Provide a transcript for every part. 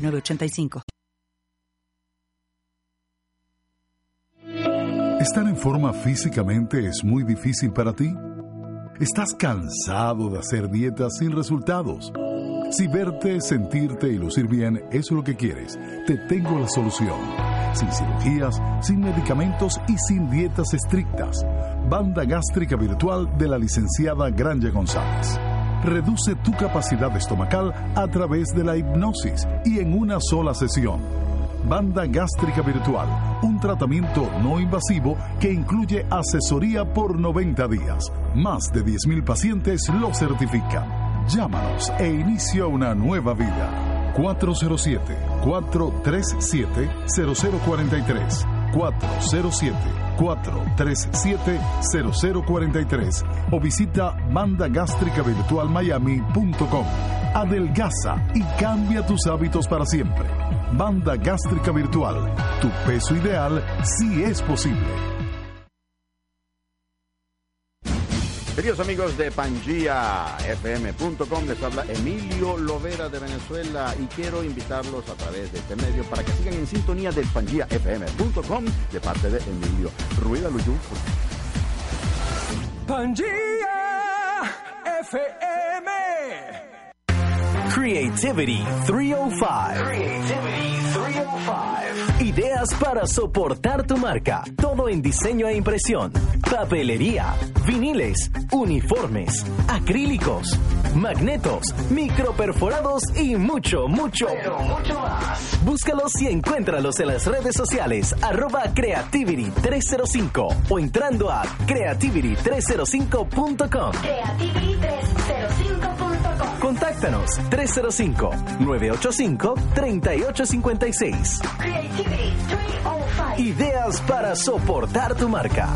906985. ¿Estar en forma físicamente es muy difícil para ti? ¿Estás cansado de hacer dietas sin resultados? Si verte, sentirte y lucir bien es lo que quieres, te tengo la solución. Sin cirugías, sin medicamentos y sin dietas estrictas. Banda gástrica virtual de la licenciada Granja González. Reduce tu capacidad estomacal a través de la hipnosis y en una sola sesión. Banda gástrica virtual, un tratamiento no invasivo que incluye asesoría por 90 días. Más de 10.000 pacientes lo certifican. Llámanos e inicia una nueva vida. 407-437-0043. 407-437-0043 o visita bandagástricavirtualmiami.com. Adelgaza y cambia tus hábitos para siempre. Banda Gástrica Virtual. Tu peso ideal sí es posible. Queridos amigos de PangiaFM.com, les habla Emilio Lovera de Venezuela y quiero invitarlos a través de este medio para que sigan en sintonía de PangiaFM.com de parte de Emilio Ruida Luyú. Pangea FM. Creativity 305. Creativity 305. Ideas para soportar tu marca. Todo en diseño e impresión. Papelería, viniles, uniformes, acrílicos, magnetos, microperforados y mucho, mucho, pero mucho más. Búscalos y encuéntralos en las redes sociales arroba Creativity 305 o entrando a creativity305.com. Creativity 305.com. Contáctanos 305-985-3856. Creativity 305. Ideas para soportar tu marca.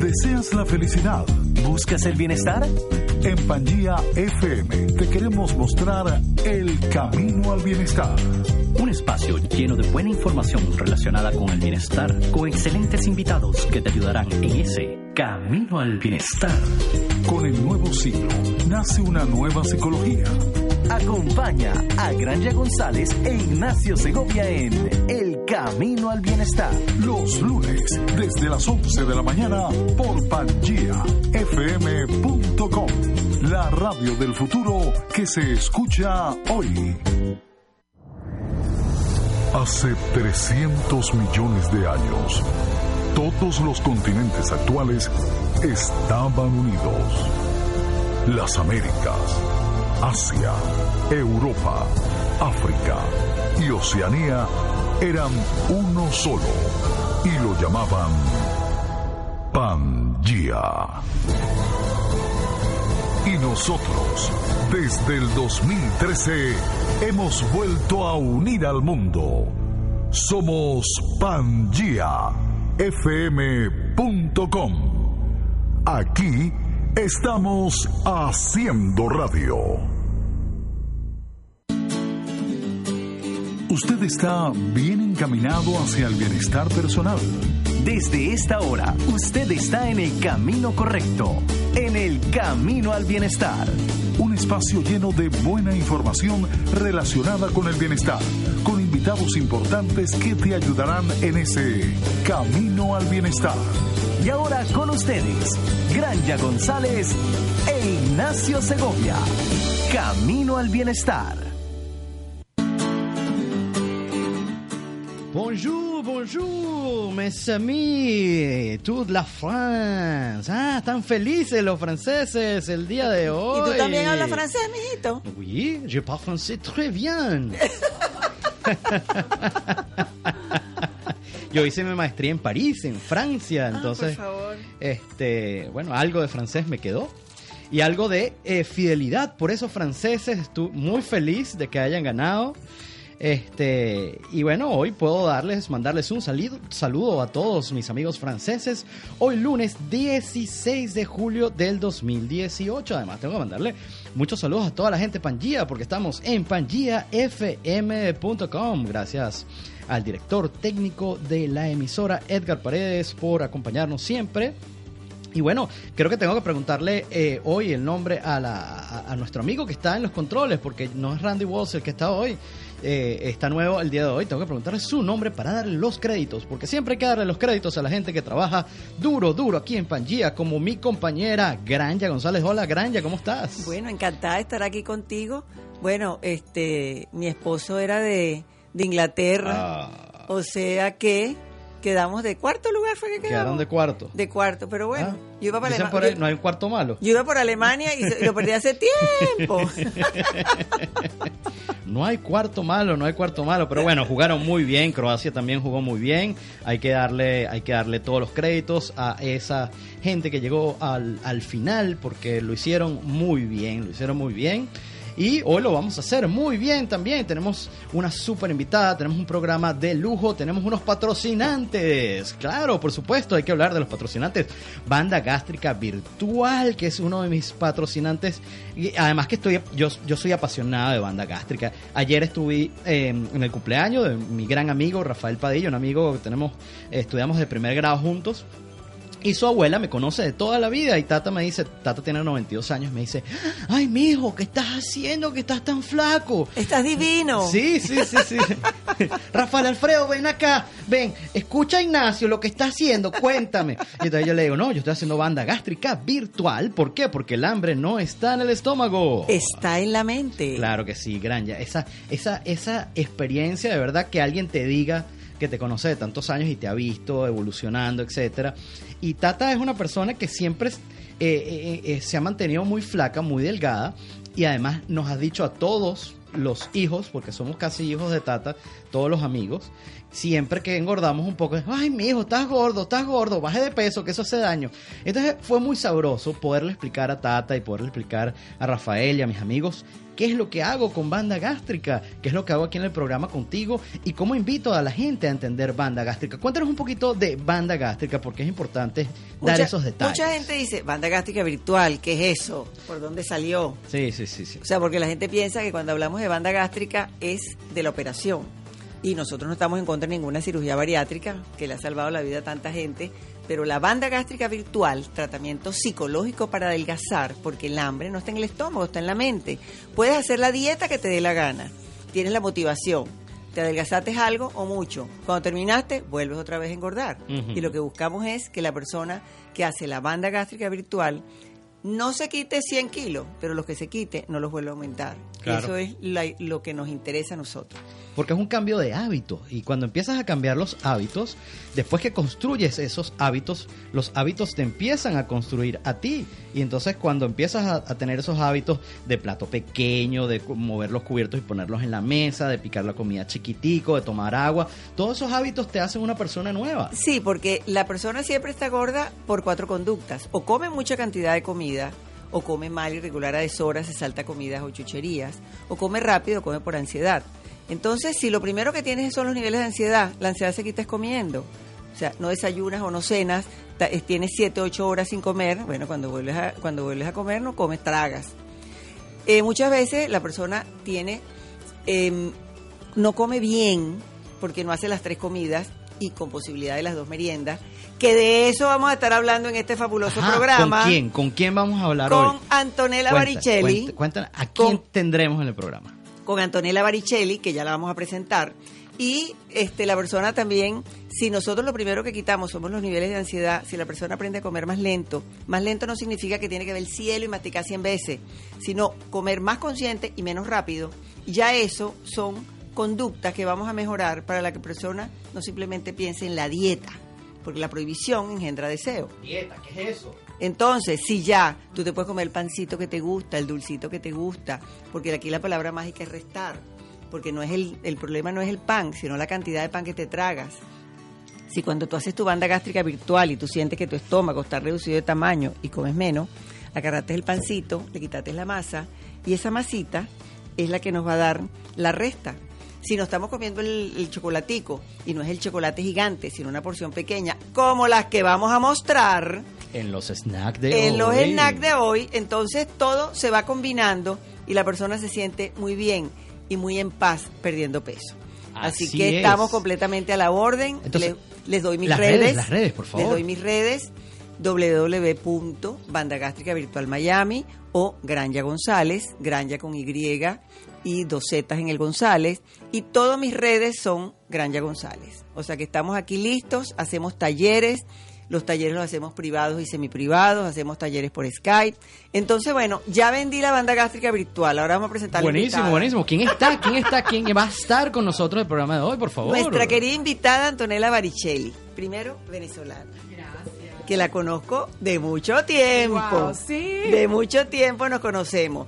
¿Deseas la felicidad? ¿Buscas el bienestar? En Pangía FM te queremos mostrar el camino al bienestar. Un espacio lleno de buena información relacionada con el bienestar, con excelentes invitados que te ayudarán en ese camino al bienestar. Con el nuevo siglo nace una nueva psicología. Acompaña a Granja González e Ignacio Segovia en El Camino al Bienestar. Los lunes, desde las 11 de la mañana, por PangiaFM.com. La radio del futuro que se escucha hoy. Hace 300 millones de años, todos los continentes actuales estaban unidos. Las Américas, Asia, Europa, África y Oceanía eran uno solo y lo llamaban Pangea. Y nosotros, desde el 2013, hemos vuelto a unir al mundo. Somos PangiaFM.com. Aquí estamos haciendo radio. Usted está bien encaminado hacia el bienestar personal. Desde esta hora, usted está en el camino correcto, en el camino al bienestar. Un espacio lleno de buena información relacionada con el bienestar, con invitados importantes que te ayudarán en ese camino al bienestar. Y ahora con ustedes, Granja González e Ignacio Segovia. Camino al bienestar. Bonjour, bonjour, mes amis, toute la France. Ah, están felices los franceses el día de hoy. ¿Y tú también hablas francés, mijito? Oui, je parle français très bien. Yo hice mi maestría en París, en Francia, entonces, Ah, por favor. este, bueno, algo de francés me quedó. y algo de eh, fidelidad por esos franceses. Estoy muy feliz de que hayan ganado. Este, y bueno, hoy puedo darles, mandarles un saludo, saludo a todos mis amigos franceses. Hoy lunes 16 de julio del 2018. Además, tengo que mandarle muchos saludos a toda la gente Pangía, porque estamos en pangiafm.com. Gracias al director técnico de la emisora, Edgar Paredes, por acompañarnos siempre. Y bueno, creo que tengo que preguntarle eh, hoy el nombre a, la, a nuestro amigo que está en los controles, porque no es Randy Walls el que está hoy, eh, está nuevo el día de hoy. Tengo que preguntarle su nombre para darle los créditos, porque siempre hay que darle los créditos a la gente que trabaja duro, duro aquí en Pangía, como mi compañera Granja González. Hola, Granja, ¿cómo estás? Bueno, encantada de estar aquí contigo. Bueno, este, mi esposo era de, de Inglaterra, Ah, o sea que quedamos de cuarto lugar, fue que quedamos. quedaron de cuarto. De cuarto, pero bueno, Ah, yo iba para dicen Alema- por ahí, yo- no hay un cuarto malo. yo iba por Alemania y lo perdí hace tiempo. No hay cuarto malo, no hay cuarto malo, pero bueno, jugaron muy bien, Croacia también jugó muy bien. Hay que darle, hay que darle todos los créditos a esa gente que llegó al, al final porque lo hicieron muy bien, lo hicieron muy bien. Y hoy lo vamos a hacer muy bien también. Tenemos una súper invitada, tenemos un programa de lujo, tenemos unos patrocinantes. Claro, por supuesto, hay que hablar de los patrocinantes. Banda Gástrica Virtual, que es uno de mis patrocinantes. Y además que estoy, yo, yo soy apasionado de Banda Gástrica. Ayer estuve eh, en el cumpleaños de mi gran amigo Rafael Padilla, un amigo que tenemos, estudiamos de primer grado juntos. Y su abuela me conoce de toda la vida y Tata me dice, Tata tiene 92 años, me dice, ay mijo, ¿qué estás haciendo que estás tan flaco? Estás divino. Sí, sí, sí, sí. Rafael Alfredo, ven acá, ven, escucha a Ignacio lo que está haciendo, cuéntame. Y entonces yo le digo, no, yo estoy haciendo banda gástrica virtual, ¿por qué? Porque el hambre no está en el estómago. Está en la mente. Claro que sí, Granja. Esa, esa, esa experiencia de verdad que alguien te diga que te conoce de tantos años y te ha visto evolucionando, etcétera. Y Tata es una persona que siempre eh, eh, eh, se ha mantenido muy flaca, muy delgada, y además nos ha dicho a todos los hijos, porque somos casi hijos de Tata, todos los amigos, siempre que engordamos un poco, ay, mi hijo, estás gordo, estás gordo, baje de peso, que eso hace daño. Entonces fue muy sabroso poderle explicar a Tata y poderle explicar a Rafael y a mis amigos qué es lo que hago con banda gástrica, qué es lo que hago aquí en el programa contigo y cómo invito a la gente a entender banda gástrica. Cuéntanos un poquito de banda gástrica porque es importante dar esos detalles. Mucha gente dice, banda gástrica virtual, ¿qué es eso? ¿Por dónde salió? Sí, sí, sí, sí. O sea, porque la gente piensa que cuando hablamos de banda gástrica es de la operación. Y nosotros no estamos en contra de ninguna cirugía bariátrica que le ha salvado la vida a tanta gente. Pero la banda gástrica virtual, tratamiento psicológico para adelgazar, porque el hambre no está en el estómago, está en la mente. Puedes hacer la dieta que te dé la gana. Tienes la motivación. Te adelgazaste algo o mucho. Cuando terminaste, vuelves otra vez a engordar. Y lo que buscamos es que la persona que hace la banda gástrica virtual no se quite 100 kilos, pero los que se quite no los vuelve a aumentar. Claro. Eso es la- lo que nos interesa a nosotros. Porque es un cambio de hábitos. Y cuando empiezas a cambiar los hábitos, después que construyes esos hábitos, los hábitos te empiezan a construir a ti. Y entonces cuando empiezas a, tener esos hábitos de plato pequeño, de mover los cubiertos y ponerlos en la mesa, de picar la comida chiquitico, de tomar agua, todos esos hábitos te hacen una persona nueva. Sí, porque la persona siempre está gorda por cuatro conductas. O come mucha cantidad de comida, o come mal, irregular a deshoras, se salta comidas o chucherías, o come rápido, come por ansiedad. Entonces, si lo primero que tienes son los niveles de ansiedad, la ansiedad se quita es comiendo. O sea, no desayunas o no cenas, eh, tienes siete, ocho horas sin comer. Bueno, cuando vuelves a, cuando vuelves a comer no comes, tragas. Eh, muchas veces la persona tiene, em, no come bien porque no hace las tres comidas y con posibilidad de las dos meriendas, que de eso vamos a estar hablando en este fabuloso Ajá, programa ¿Con quién? ¿Con quién vamos a hablar con hoy? Antonella Cuenta, Baricelli. cuenta- cuéntanos, ¿a quién Con- tendremos en el programa? Con Antonella Baricelli, que ya la vamos a presentar. Y este, la persona también, si nosotros lo primero que quitamos somos los niveles de ansiedad, si la persona aprende a comer más lento, más lento no significa que tiene que ver el cielo y masticar 100 veces, sino comer más consciente y menos rápido. Ya eso son conductas que vamos a mejorar para la que persona no simplemente piense en la dieta, porque la prohibición engendra deseo. Dieta, ¿qué es eso? Entonces, si ya tú te puedes comer el pancito que te gusta, el dulcito que te gusta, porque aquí la palabra mágica es restar, porque no es el, el problema no es el pan, sino la cantidad de pan que te tragas. Si cuando tú haces tu banda gástrica virtual y tú sientes que tu estómago está reducido de tamaño y comes menos, agarraste el pancito, le quitaste la masa y esa masita es la que nos va a dar la resta. Si no estamos comiendo el, el chocolatico y no es el chocolate gigante, sino una porción pequeña, como las que vamos a mostrar En los snacks de en los hoy. snacks de hoy, entonces todo se va combinando y la persona se siente muy bien y muy en paz perdiendo peso. Así, Así que es. estamos completamente a la orden. Entonces, les, les doy mis las redes. redes, las redes, por favor. Les doy mis redes www.bandagástrica virtual Miami o Granja González, Granja con Y y dos Zetas en el González. Y todas mis redes son Granja González. O sea que estamos aquí listos, hacemos talleres. Los talleres los hacemos privados y semiprivados, hacemos talleres por Skype. Entonces, bueno, ya vendí la banda gástrica virtual. Ahora vamos a presentar la Buenísimo, invitada. buenísimo. ¿Quién está? ¿Quién está? ¿Quién va a estar con nosotros en el programa de hoy, por favor? Nuestra querida invitada Antonella Baricelli, primero venezolana. Que la conozco de mucho tiempo. Guau, sí. De mucho tiempo nos conocemos.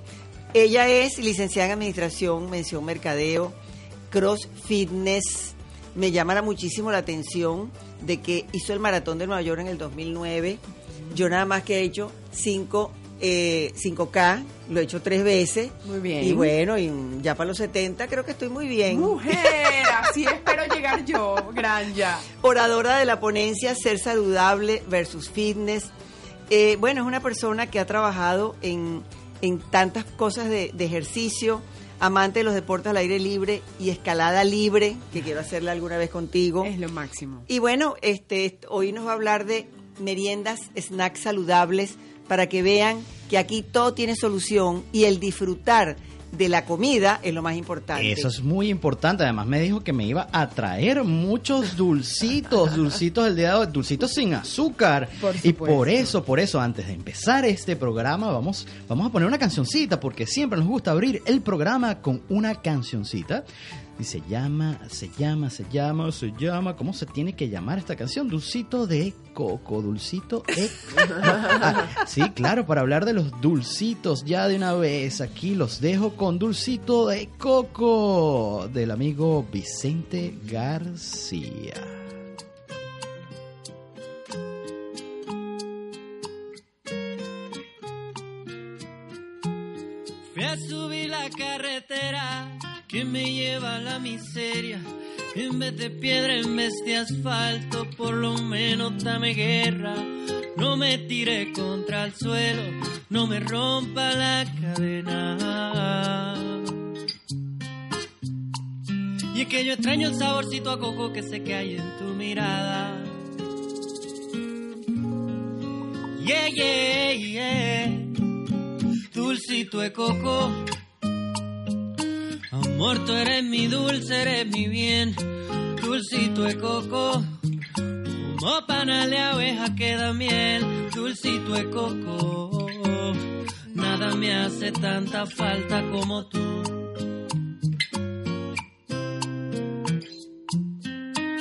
Ella es licenciada en Administración, Mención Mercadeo, Cross Fitness. Me llama muchísimo la atención de que hizo el maratón de Nueva York en el 2009. Yo nada más que he hecho 5 eh, 5K, lo he hecho tres veces. Muy bien. Y bueno, y ya para los 70 creo que estoy muy bien. Mujer, así espero llegar yo, Granja. oradora de la ponencia Ser Saludable versus Fitness. Eh, bueno, es una persona que ha trabajado en, en tantas cosas de, de ejercicio, amante de los deportes al aire libre y escalada libre, que quiero hacerla alguna vez contigo. Es lo máximo. Y bueno, este, hoy nos va a hablar de meriendas, snacks saludables, para que vean que aquí todo tiene solución y el disfrutar de la comida es lo más importante. Eso es muy importante. Además, me dijo que me iba a traer muchos dulcitos, dulcitos del día de hoy, dulcitos sin azúcar. Por y por eso, por eso, antes de empezar este programa, vamos, vamos a poner una cancioncita, porque siempre nos gusta abrir el programa con una cancioncita. Y se llama, se llama, se llama, se llama. ¿Cómo se tiene que llamar esta canción? Dulcito de coco, dulcito de Ah, sí, claro, para hablar de los dulcitos ya de una vez, aquí los dejo con dulcito de coco del amigo Vicente García. Fui a subir la carretera que me lleva a la miseria. En vez de piedra, en vez de asfalto, por lo menos dame guerra. No me tire contra el suelo, no me rompa la cadena. Y es que yo extraño el saborcito a coco que sé que hay en tu mirada. Yeah, yeah, yeah dulcito de coco. Amor, tú eres mi dulce, eres mi bien, dulcito de coco. Como panal de abeja queda miel, dulcito de coco. Nada me hace tanta falta como tú.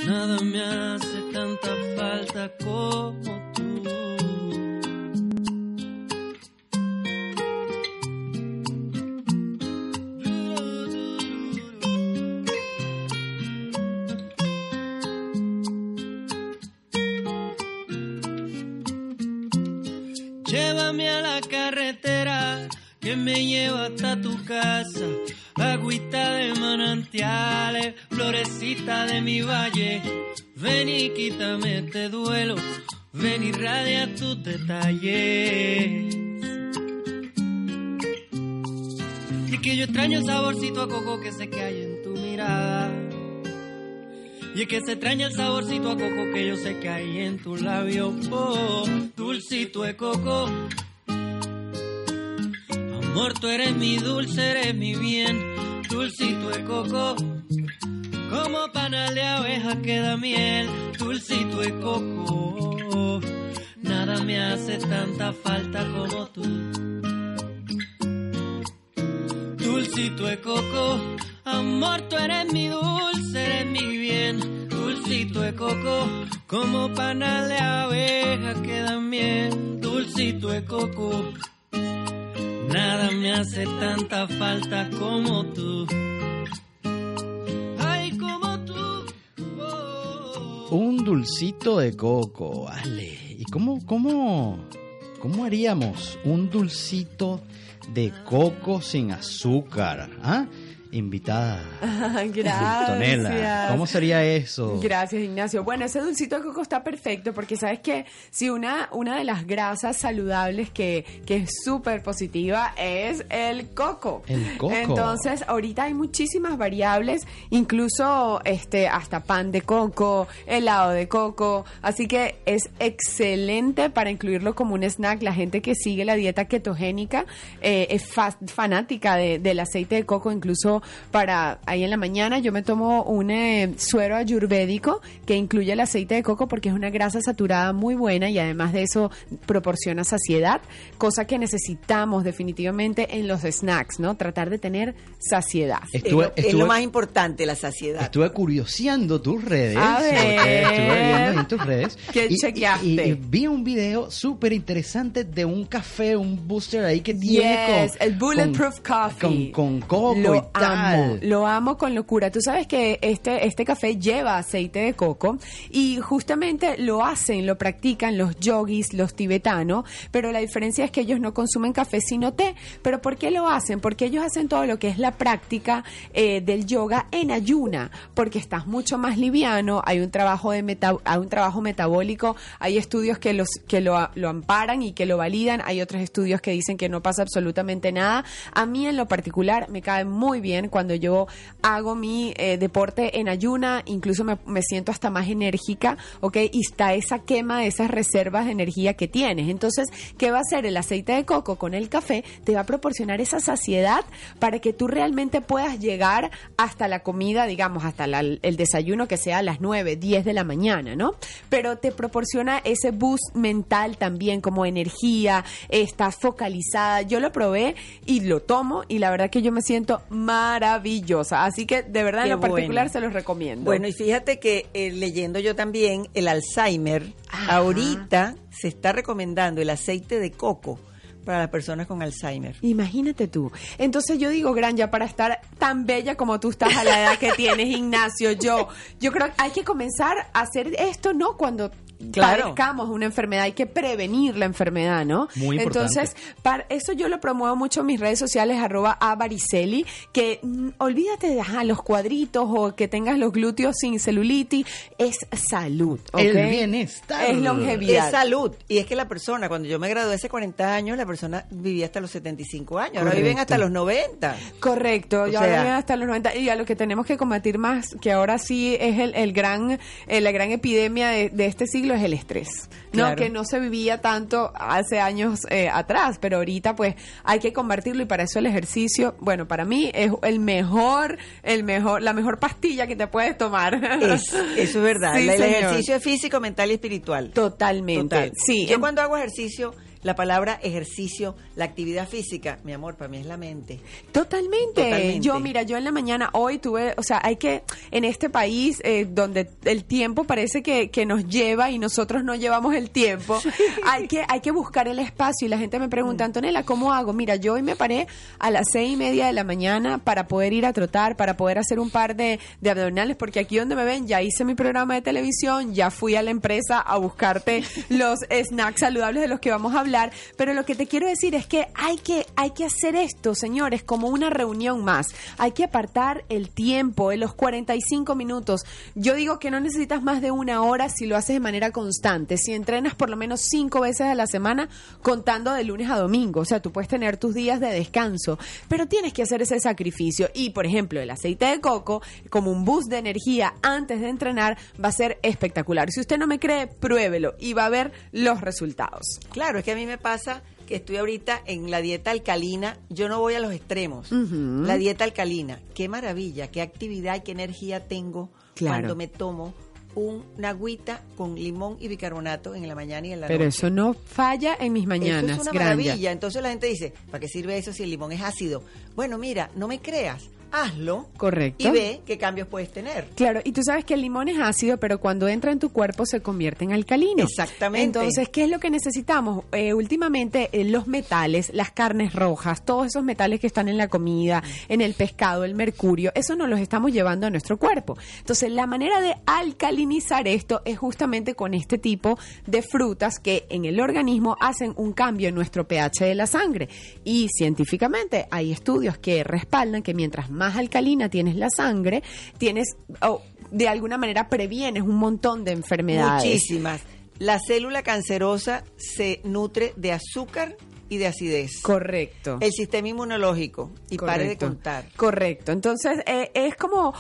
Nada me hace tanta falta como tú. Me lleva hasta tu casa. Agüita de manantiales, florecita de mi valle. Ven y quítame este duelo, ven y radia tus detalles. Y que yo extraño el saborcito a coco que sé que hay en tu mirada. Y es que se extraña el saborcito a coco que yo sé que hay en tu labio. Oh, dulcito de coco. Amor, tú eres mi dulce, eres mi bien. Dulcito de coco. Como panal de abeja queda miel. Dulcito de coco. Nada me hace tanta falta como tú. Dulcito de coco, amor, tú eres mi dulce, eres mi bien. Dulcito de coco, como panal de abeja queda miel. Dulcito de coco, nada me hace tanta falta como tú. Ay, como tú. Oh. Un dulcito de coco, vale. ¿Y cómo, cómo, ¿cómo haríamos un dulcito de coco sin azúcar? ¿Ah? Invitada. Gracias. Tonela, ¿cómo sería eso? Gracias, Ignacio. Bueno, ese dulcito de coco está perfecto porque sabes que si una, una de las grasas saludables que, que es súper positiva es el coco. El coco. Entonces, ahorita hay muchísimas variables, incluso este hasta pan de coco, helado de coco, así que es excelente para incluirlo como un snack. La gente que sigue la dieta ketogénica eh, es fa- fanática de- del aceite de coco, incluso para ahí en la mañana yo me tomo un eh, suero ayurvédico que incluye el aceite de coco porque es una grasa saturada muy buena y además de eso proporciona saciedad, cosa que necesitamos definitivamente en los snacks, ¿no? Tratar de tener saciedad. es, lo, es lo más importante, la saciedad. Estuve curioseando tus redes. A ver. Estuve viendo en tus redes. ¿Qué y, chequeaste? y- y vi un video súper interesante de un café, un booster ahí que tiene Yes, con... el Bulletproof Coffee. Con, con coco lo y tal. Amo, lo amo con locura. Tú sabes que este, este café lleva aceite de coco y justamente lo hacen, lo practican los yogis, los tibetanos, pero la diferencia es que ellos no consumen café sino té. ¿Pero por qué lo hacen? Porque ellos hacen todo lo que es la práctica eh, del yoga en ayuna, porque estás mucho más liviano, hay un trabajo de meta- hay un trabajo metabólico, hay estudios que los que lo, lo amparan y que lo validan, hay otros estudios que dicen que no pasa absolutamente nada. A mí en lo particular me cae muy bien cuando yo hago mi eh, deporte en ayuna, incluso me, siento hasta más enérgica, ¿ok? Y está esa quema de esas reservas de energía que tienes. Entonces, ¿qué va a hacer el aceite de coco con el café? Te va a proporcionar esa saciedad para que tú realmente puedas llegar hasta la comida, digamos, hasta el desayuno que sea a las 9, 10 de la mañana, ¿no? Pero te proporciona ese boost mental también, como energía, estás focalizada. Yo lo probé y lo tomo y la verdad que yo me siento maravillosa. Así que de verdad Qué en lo particular se los recomiendo. Bueno, y fíjate que eh, leyendo yo también el Alzheimer, ahorita se está recomendando el aceite de coco para las personas con Alzheimer. Imagínate tú. Entonces yo digo, Gran, ya para estar tan bella como tú estás a la edad que tienes, Ignacio, yo, yo creo que hay que comenzar a hacer esto, ¿no? Cuando Claro. padezcamos una enfermedad, hay que prevenir la enfermedad, ¿no? Muy importante. Entonces, para eso yo lo promuevo mucho en mis redes sociales, arroba a Bariceli, que mm, olvídate de ajá, los cuadritos o que tengas los glúteos sin celulitis, es salud. ¿ok? El bienestar. Es longevidad. Es salud. Y es que la persona, cuando yo me gradué hace 40 años, la persona vivía hasta los 75 años. Ahora viven hasta los 90. Correcto, O y ahora sea- viven hasta los 90 y a lo que tenemos que combatir más, que ahora sí es el, el gran, eh, la gran epidemia de, de este siglo es el estrés, ¿no? Claro. Que no se vivía tanto hace años eh, atrás, pero ahorita pues hay que combatirlo y para eso el ejercicio, bueno, para mí es el mejor, el mejor, la mejor pastilla que te puedes tomar. Es, eso es verdad. Sí, el señor. ejercicio es físico, mental y espiritual. Totalmente. Total. Sí, Yo en- cuando hago ejercicio, la palabra ejercicio, la actividad física, mi amor, para mí es la mente. Totalmente. Totalmente. Yo, mira, yo en la mañana hoy tuve, o sea, hay que, en este país eh, donde el tiempo parece que, que nos lleva y nosotros no llevamos el tiempo, hay que hay que buscar el espacio y la gente me pregunta, Mm. Antonella, ¿cómo hago? Mira, yo hoy me paré a las seis y media de la mañana para poder ir a trotar, para poder hacer un par de, de abdominales, porque aquí donde me ven ya hice mi programa de televisión, ya fui a la empresa a buscarte los snacks saludables de los que vamos a hablar, pero lo que te quiero decir es que hay que hay que hacer esto, señores, como una reunión más. Hay que apartar el tiempo, en los 45 minutos. Yo digo que no necesitas más de una hora si lo haces de manera constante. Si entrenas por lo menos cinco veces a la semana, contando de lunes a domingo. O sea, tú puedes tener tus días de descanso, pero tienes que hacer ese sacrificio. Y, por ejemplo, el aceite de coco, como un boost de energía antes de entrenar, va a ser espectacular. Si usted no me cree, pruébelo y va a ver los resultados. Claro, es que a mí me pasa que estoy ahorita en la dieta alcalina, yo no voy a los extremos. La dieta alcalina, qué maravilla, qué actividad y qué energía tengo Claro. cuando me tomo una agüita con limón y bicarbonato en la mañana y en la Pero noche. eso no falla en mis mañanas, Eso es una Granja. maravilla. Entonces la gente dice, ¿para qué sirve eso si el limón es ácido? Bueno, mira, no me creas. Hazlo Correcto. y ve qué cambios puedes tener. Claro, y tú sabes que el limón es ácido, pero cuando entra en tu cuerpo se convierte en alcalino. Exactamente. Entonces, ¿qué es lo que necesitamos? Eh, últimamente, eh, los metales, las carnes rojas, todos esos metales que están en la comida, en el pescado, el mercurio, eso nos los estamos llevando a nuestro cuerpo. Entonces, la manera de alcalinizar esto es justamente con este tipo de frutas que en el organismo hacen un cambio en nuestro pH de la sangre. Y científicamente hay estudios que respaldan que mientras más alcalina tienes la sangre, tienes, o de alguna manera previenes un montón de enfermedades. Muchísimas. La célula cancerosa se nutre de azúcar y de acidez. Correcto. El sistema inmunológico. Y pare de contar. Correcto. Entonces, eh, es como,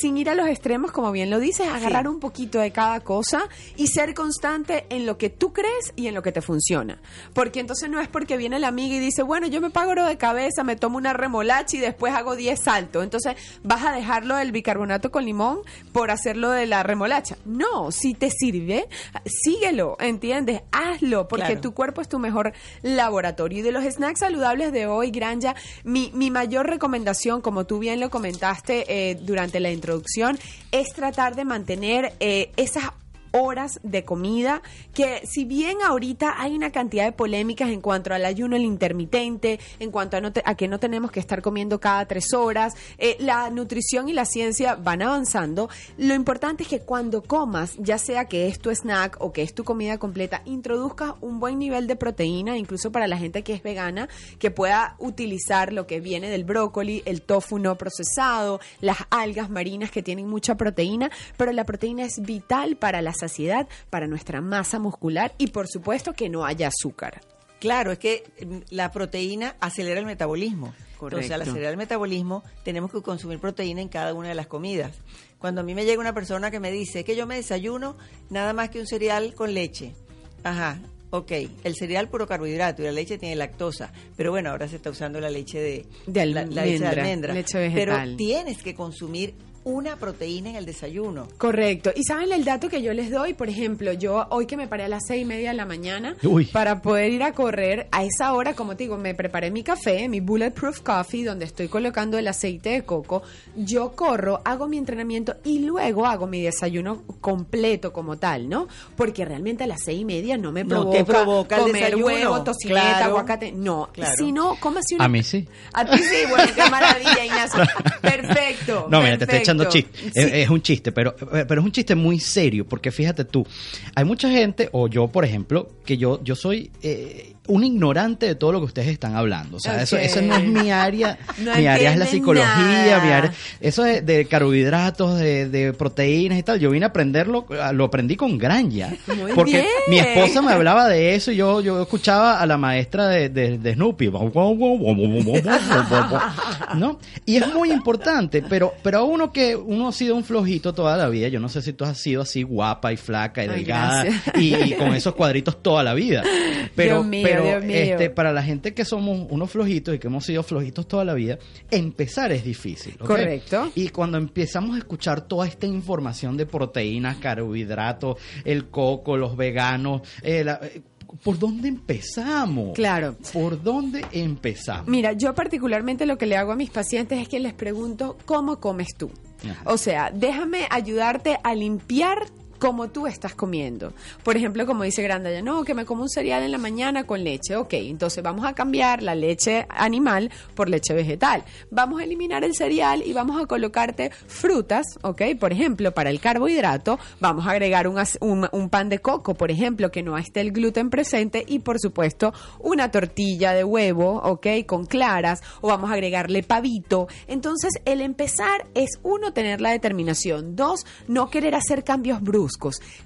sin ir a los extremos, como bien lo dices, agarrar un poquito de cada cosa y ser constante en lo que tú crees y en lo que te funciona. Porque entonces no es porque viene la amiga y dice, bueno, yo me pago oro de cabeza, me tomo una remolacha y después hago 10 saltos. Entonces, vas a dejarlo del bicarbonato con limón por hacerlo de la remolacha. No, si te sirve, síguelo, ¿entiendes? Hazlo, porque Claro. tu cuerpo es tu mejor laboratorio. Y de los snacks saludables de hoy, Granja, mi, mi mayor recomendación, como tú bien lo comentaste eh, durante la introducción, es tratar de mantener eh, esas horas de comida, que si bien ahorita hay una cantidad de polémicas en cuanto al ayuno el intermitente, en cuanto a, no que no tenemos que estar comiendo cada tres horas, eh, la nutrición y la ciencia van avanzando, lo importante es que cuando comas, ya sea que es tu snack o que es tu comida completa, introduzcas un buen nivel de proteína, incluso para la gente que es vegana, que pueda utilizar lo que viene del brócoli, el tofu no procesado, las algas marinas que tienen mucha proteína, pero la proteína es vital para la saciedad, para nuestra masa muscular y por supuesto que no haya azúcar. Claro, es que mm, la proteína acelera el metabolismo. Entonces, al Correcto. acelerar el metabolismo, tenemos que consumir proteína en cada una de las comidas. Cuando a mí me llega una persona que me dice que yo me desayuno nada más que un cereal con leche. Ajá, ok. El cereal puro carbohidrato y la leche tiene lactosa. Pero bueno, ahora se está usando la leche de, De la- la leche de almendra, almendra. leche vegetal. Pero tienes que consumir una proteína en el desayuno. Correcto. Y saben el dato que yo les doy, por ejemplo, yo hoy que me paré a las seis y media de la mañana Uy. para poder ir a correr, a esa hora, como te digo, me preparé mi café, mi Bulletproof Coffee, donde estoy colocando el aceite de coco. Yo corro, hago mi entrenamiento y luego hago mi desayuno completo como tal, ¿no? Porque realmente a las seis y media no me No provoca, te provoca el comer desayuno. huevo, tocineta, Claro. aguacate. No, Claro. si no, cómase una... A mí sí. A ti sí, bueno, qué maravilla, Ignacio. Perfecto. No, mira, te estoy echando chiste. Es, es un chiste, pero, pero es un chiste muy serio, porque fíjate tú, hay mucha gente, o yo, por ejemplo, que yo, yo soy eh, un ignorante de todo lo que ustedes están hablando. O sea, eso, eso no es mi área. No mi área es la psicología, nada. mi área. Eso de, de carbohidratos, de, de proteínas y tal. Yo vine a aprenderlo, lo aprendí con Granja. Muy porque bien. mi esposa me hablaba de eso y yo, yo escuchaba a la maestra de, de, de Snoopy. ¿No? Y es muy importante, pero, pero a uno que uno ha sido un flojito toda la vida, yo no sé si tú has sido así guapa y flaca y delgada y, y con esos cuadritos toda la vida. Pero, pero Dios mío. este, para la gente que somos unos flojitos y que hemos sido flojitos toda la vida, empezar es difícil. Correcto. Y cuando empezamos a escuchar toda esta información de proteínas, carbohidratos, el coco, los veganos, eh, la- eh, ¿por dónde empezamos? Claro. ¿Por dónde empezamos? Mira, yo particularmente lo que le hago a mis pacientes es que les pregunto cómo comes tú. Ajá. O sea, déjame ayudarte a limpiar como tú estás comiendo. Por ejemplo, como dice Grandaya, no, que me como un cereal en la mañana con leche. Ok, entonces vamos a cambiar la leche animal por leche vegetal. Vamos a eliminar el cereal y vamos a colocarte frutas, ok. Por ejemplo, para el carbohidrato, vamos a agregar un, un pan de coco, por ejemplo, que no esté el gluten presente y, por supuesto, una tortilla de huevo, ok, con claras, o vamos a agregarle pavito. Entonces, el empezar es uno, tener la determinación. Dos, no querer hacer cambios bruscos.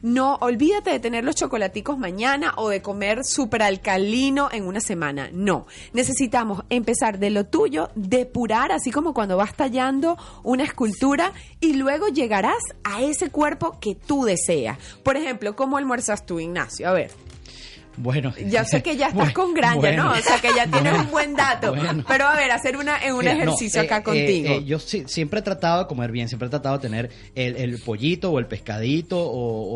No, olvídate de tener los chocolaticos mañana o de comer súper alcalino en una semana. No, necesitamos empezar de lo tuyo, depurar, así como cuando vas tallando una escultura y luego llegarás a ese cuerpo que tú deseas. Por ejemplo, ¿cómo almuerzas tú, Ignacio? A ver. Bueno. Ya sé que ya estás Bueno, con granja, bueno. ¿no? O sea, que ya tienes Bueno, un buen dato. Pero a ver, hacer una, un Mira, ejercicio eh, acá eh, contigo. eh, yo siempre he tratado de comer bien, siempre he tratado de tener el, el pollito o el pescadito o,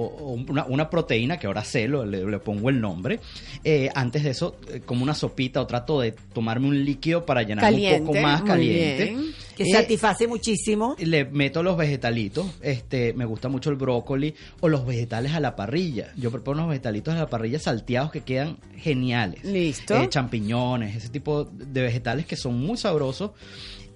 o- o una, una proteína que ahora sé, lo- le, le pongo el nombre. Eh, antes de eso, como una sopita o trato de tomarme un líquido para llenarme un poco Caliente, más muy caliente. bien. Que Eh, satisface muchísimo. le meto los vegetalitos, este, me gusta mucho el brócoli o los vegetales a la parrilla. Yo preparo unos vegetalitos a la parrilla salteados que quedan geniales. Listo. Eh, champiñones, ese tipo de vegetales que son muy sabrosos.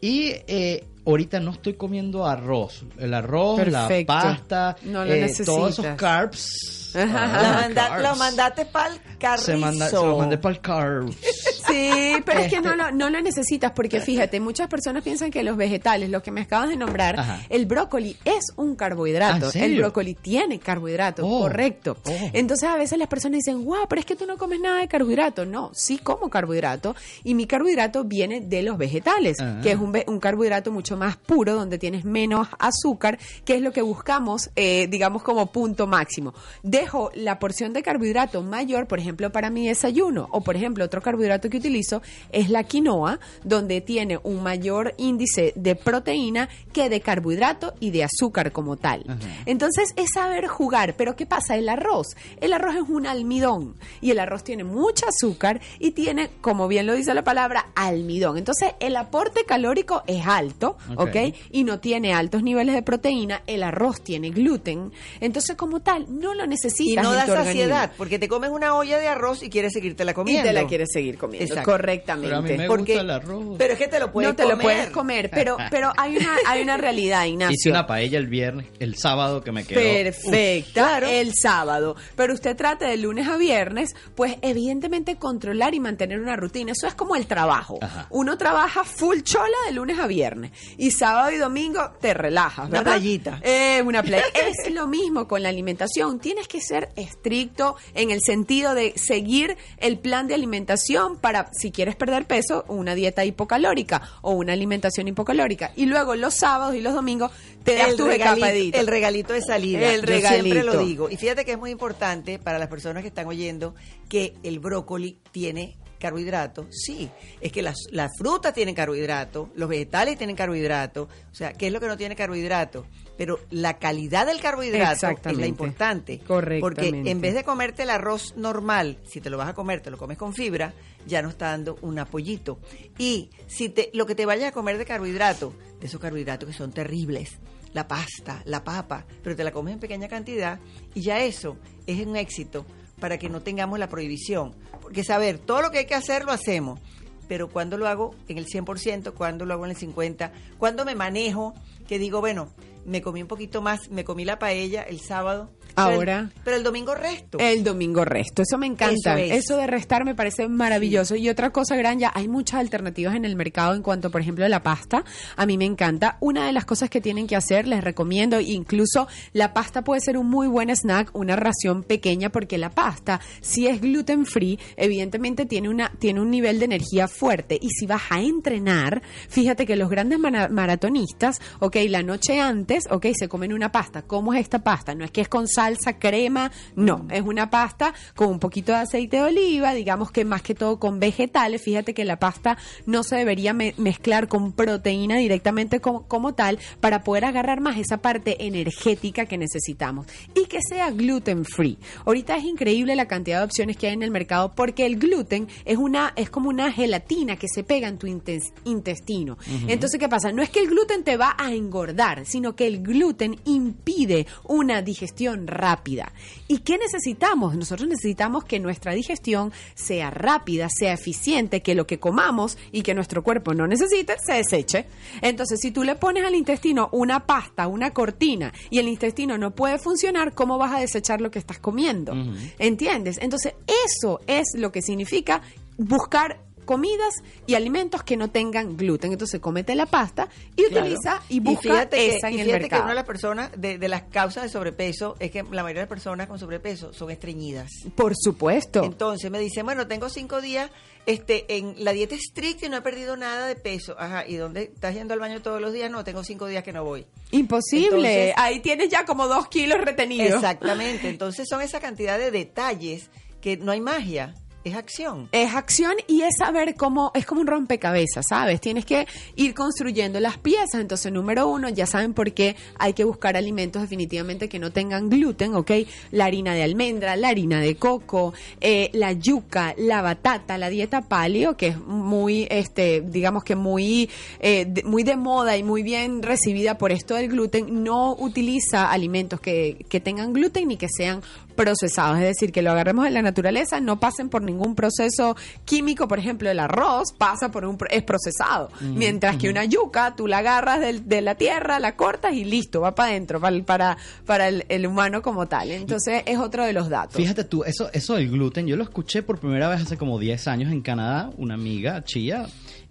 Y eh, ahorita no estoy comiendo arroz. El arroz, Perfecto. la pasta, No lo eh, todos esos carbs. La Ah, manda- carbs. lo mandaste para el carrizo. Se, manda, se los mandé para el carbs. Sí, pero es que Este- no lo, no lo necesitas porque fíjate, muchas personas piensan que los vegetales, lo que me acabas de nombrar, Ajá. el brócoli es un Ah, carbohidrato. ¿en serio? el brócoli tiene carbohidratos, Oh, correcto. oh. Entonces a veces las personas dicen, wow, pero es que tú no comes nada de carbohidrato. No, sí como carbohidrato y mi carbohidrato viene de los vegetales, Ah. que es un, un carbohidrato mucho más puro, donde tienes menos azúcar, que es lo que buscamos, eh, digamos, como punto máximo. Dejo la porción de carbohidrato mayor, por ejemplo, para mi desayuno, o por ejemplo, otro carbohidrato que utilizo es la quinoa, donde tiene un mayor índice de proteína que de carbohidrato y de azúcar como tal. Entonces es saber jugar, pero ¿qué pasa? El arroz, el arroz es un almidón y el arroz tiene mucho azúcar y tiene, como bien lo dice la palabra, almidón. Entonces el aporte calórico es alto, Ok. ¿ok? Y no tiene altos niveles de proteína, el arroz tiene gluten, entonces como tal no lo necesitas. Y no en da tu organismo. saciedad, porque te comes una olla de arroz y quieres seguirte la Y comiendo. te la quieres seguir comiendo, Exacto. correctamente. Pero a mí me Porque- gusta el arroz. Pero es que te lo puedes no te lo comer. puedes comer, pero, pero hay una, hay una realidad, Ignacio. Hice una paella el viernes, el sábado que me quedó. Perfecta, el sábado. Pero usted trate de lunes a viernes, pues evidentemente controlar y mantener una rutina. Eso es como el trabajo. Ajá. Uno trabaja full chola de lunes a viernes y sábado y domingo te relajas, Una ¿verdad? playita. Eh, una playa. es lo mismo con la alimentación. Tienes que ser estricto en el sentido de seguir el plan de alimentación para, si quieres perder peso, una dieta hipocalórica o una alimentación hipocalórica. Y luego los sábados y los domingos te das el tus regalito, el regalito de salida. El Yo siempre lo regalito. digo. Y fíjate que es muy importante para las personas que están oyendo que el brócoli tiene carbohidratos. Sí, es que las, las frutas tienen carbohidratos, los vegetales tienen carbohidratos. O sea, ¿qué es lo que no tiene carbohidratos? Pero la calidad del carbohidrato es la importante. Correctamente. Porque en vez de comerte el arroz normal, si te lo vas a comer, te lo comes con fibra, ya no está dando un apoyito. Y si te, lo que te vayas a comer de carbohidratos, de esos carbohidratos que son terribles, la pasta, la papa, pero te la comes en pequeña cantidad y ya eso es un éxito para que no tengamos la prohibición. Porque saber, todo lo que hay que hacer lo hacemos, pero cuando lo hago en el 100%, cuando lo hago en el 50%, cuando me manejo, que digo, bueno, me comí un poquito más, me comí la paella el sábado. pero el- Ahora. pero el domingo resto. El domingo resto, eso me encanta. Eso Eso, es. de restar me parece maravilloso. Y otra cosa, gran, ya hay muchas alternativas en el mercado en cuanto, por ejemplo, a la pasta. A mí me encanta. Una de las cosas que tienen que hacer, les recomiendo, incluso la pasta puede ser un muy buen snack, una ración pequeña, porque la pasta, si es gluten free, evidentemente tiene una tiene un nivel de energía fuerte. Y si vas a entrenar, fíjate que los grandes mara- maratonistas, ok, la noche antes, ok, se comen una pasta. ¿Cómo es esta pasta? No es que es con salsa, crema, no, es una pasta con un poquito de aceite de oliva, digamos que más que todo con vegetales. Fíjate que la pasta no se debería me- mezclar con proteína directamente como, como tal para poder agarrar más esa parte energética que necesitamos y que sea gluten free. Ahorita es increíble la cantidad de opciones que hay en el mercado porque el gluten es una es como una gelatina que se pega en tu intes- intestino. Entonces, ¿qué pasa? No es que el gluten te va a engordar, sino que el gluten impide una digestión rápida. ¿Y qué necesitamos? Nosotros necesitamos que nuestra digestión sea rápida, sea eficiente, que lo que comamos y que nuestro cuerpo no necesite se deseche. Entonces, si tú le pones al intestino una pasta, una cortina y el intestino no puede funcionar, ¿cómo vas a desechar lo que estás comiendo? ¿Entiendes? Entonces, eso es lo que significa buscar comidas y alimentos que no tengan gluten. Entonces, comete la pasta y Claro. utiliza y busca fíjate que- esa en y el fíjate mercado. que una de las personas, de, de las causas de sobrepeso, es que la mayoría de las personas con sobrepeso son estreñidas. Por supuesto. Entonces me dicen, bueno, tengo cinco días este, en la dieta estricta y no he perdido nada de peso. Ajá, ¿y dónde estás yendo al baño todos los días? No, tengo cinco días que no voy. Imposible. Entonces- Ahí tienes ya como dos kilos retenidos. Exactamente. Entonces son esa cantidad de detalles que no hay magia. Es acción. Es acción y es saber cómo, es como un rompecabezas, ¿sabes? Tienes que ir construyendo las piezas. Entonces, número uno, ya saben por qué hay que buscar alimentos definitivamente que no tengan gluten, ¿ok? La harina de almendra, la harina de coco, eh, la yuca, la batata, la dieta paleo, que es muy, este, digamos que muy, eh, de- muy de moda y muy bien recibida por esto del gluten, no utiliza alimentos que, que tengan gluten ni que sean procesados, es decir, que lo agarremos de la naturaleza, no pasen por ningún proceso químico, por ejemplo, el arroz pasa por un es procesado, Ujú, mientras que ujú. una yuca tú la agarras del- de la tierra, la cortas y listo, va para adentro, para, el- para, para el, el humano como tal. Entonces es otro de los datos. Fíjate tú, eso, eso del gluten, yo lo escuché por primera vez hace como 10 años en Canadá, una amiga chía,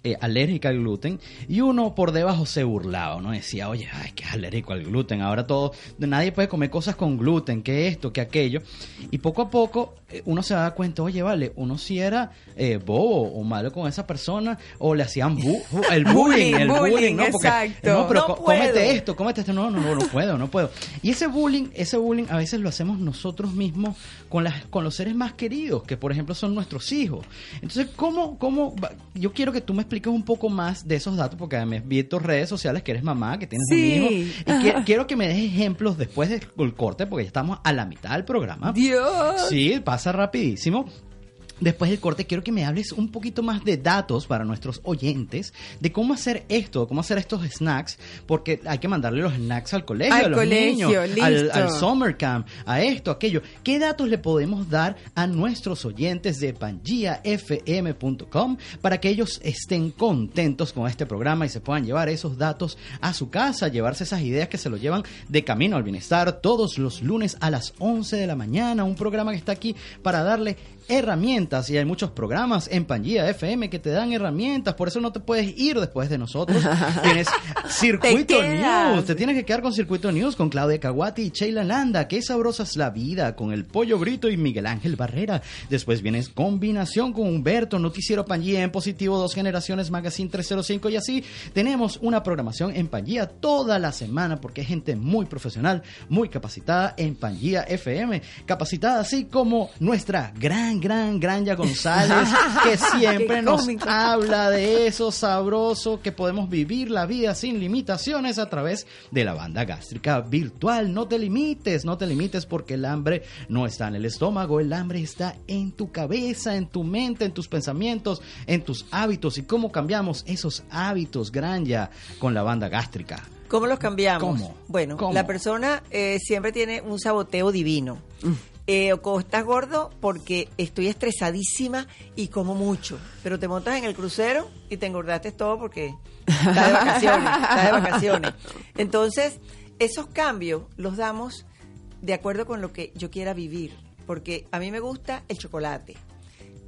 eh, alérgica al gluten, y uno por debajo se burlaba, ¿no? Decía, oye, ay, que es alérgico al gluten, ahora todo, nadie puede comer cosas con gluten, que esto, que aquello, y poco a poco eh, uno se da cuenta, oye, vale, uno si era eh, bobo o malo con esa persona, o le hacían bu- el bullying, el bullying, bullying, ¿no? Porque, exacto. no, pero No cómete esto, cómete esto, no, no, no, no puedo, no puedo. Y ese bullying, ese bullying a veces lo hacemos nosotros mismos con las, con los seres más queridos, que por ejemplo son nuestros hijos. Entonces, ¿cómo, cómo, yo quiero que tú me expliques un poco más de esos datos, porque me vi en tus redes sociales que eres mamá, que tienes Sí. un hijo, y que- quiero que me des ejemplos después del corte, porque ya estamos a la mitad del programa. Dios. Sí, pasa rapidísimo. Después del corte quiero que me hables un poquito más de datos para nuestros oyentes de cómo hacer esto, cómo hacer estos snacks, porque hay que mandarle los snacks al colegio, Al a los colegio, niños, al, al summer camp, a esto, aquello. ¿Qué datos le podemos dar a nuestros oyentes de pangiafm.com para que ellos estén contentos con este programa y se puedan llevar esos datos a su casa, llevarse esas ideas que se lo llevan de camino al bienestar todos los lunes a las 11 de la mañana, un programa que está aquí para darle herramientas y hay muchos programas en Pangía FM que te dan herramientas, por eso no te puedes ir después de nosotros. Tienes Circuito Te. News, te tienes que quedar con Circuito News con Claudia Caguati y Sheila Landa, qué sabrosa es la vida con el Pollo Brito y Miguel Ángel Barrera. Después vienes Combinación con Humberto, Noticiero Pangía en positivo, Dos Generaciones Magazine 305 y así tenemos una programación en Pangía toda la semana porque hay gente muy profesional, muy capacitada en Pangía FM, capacitada así como nuestra gran, gran, gran Ya González, que siempre nos habla de eso sabroso que podemos vivir la vida sin limitaciones a través de la banda gástrica virtual. No te limites, no te limites porque el hambre no está en el estómago, el hambre está en tu cabeza, en tu mente, en tus pensamientos, en tus hábitos y cómo cambiamos esos hábitos, Granja, con la banda gástrica. ¿Cómo los cambiamos? ¿Cómo? Bueno, ¿Cómo? la persona eh, siempre tiene un saboteo divino. Eh, o estás gordo porque estoy estresadísima y como mucho. Pero te montas en el crucero y te engordaste todo porque estás de vacaciones. estás de vacaciones. Entonces, esos cambios los damos de acuerdo con lo que yo quiera vivir. Porque a mí me gusta el chocolate.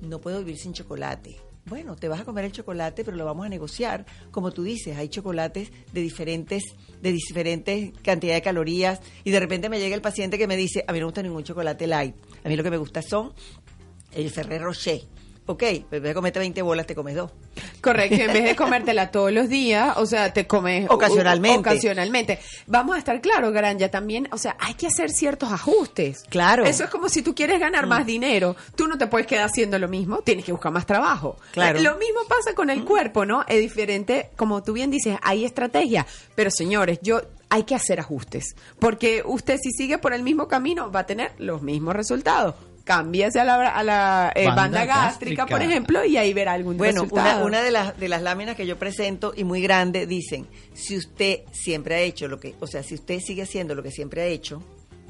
No puedo vivir sin chocolate. Bueno, te vas a comer el chocolate, pero lo vamos a negociar. Como tú dices, hay chocolates de diferentes, de diferentes cantidades de calorías. Y de repente me llega el paciente que me dice, a mí no me gusta ningún chocolate light. A mí lo que me gusta son el Ferrero Rocher. Ok, pero en vez de comerte 20 bolas, te comes dos. Correcto, en vez de comértela todos los días, o sea, te comes Ocasionalmente. Ocasionalmente. Vamos a estar claro, Granja, también, o sea, hay que hacer ciertos ajustes. Claro. Eso es como si tú quieres ganar más dinero, tú no te puedes quedar haciendo lo mismo, tienes que buscar más trabajo. Claro. Lo mismo pasa con el cuerpo, ¿no? Es diferente, como tú bien dices, hay estrategia, pero señores, yo hay que hacer ajustes, porque usted si sigue por el mismo camino va a tener los mismos resultados. Cámbiase a la, a la eh, Banda banda, gástrica, gástrica. por ejemplo, y ahí verá algún Bueno, resultado. una, una de, las, de las láminas que yo presento y muy grande dicen, si usted siempre ha hecho lo que, o sea, si usted sigue haciendo lo que siempre ha hecho,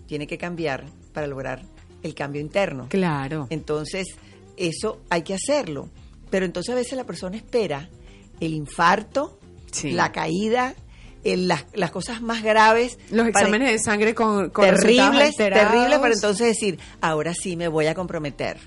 tiene que cambiar para lograr el cambio interno. Claro. Entonces, eso hay que hacerlo. Pero entonces a veces la persona espera el infarto, Sí. la caída, las, las cosas más graves. Los para- exámenes de sangre con, con terribles, terribles para entonces decir, ahora sí me voy a comprometer.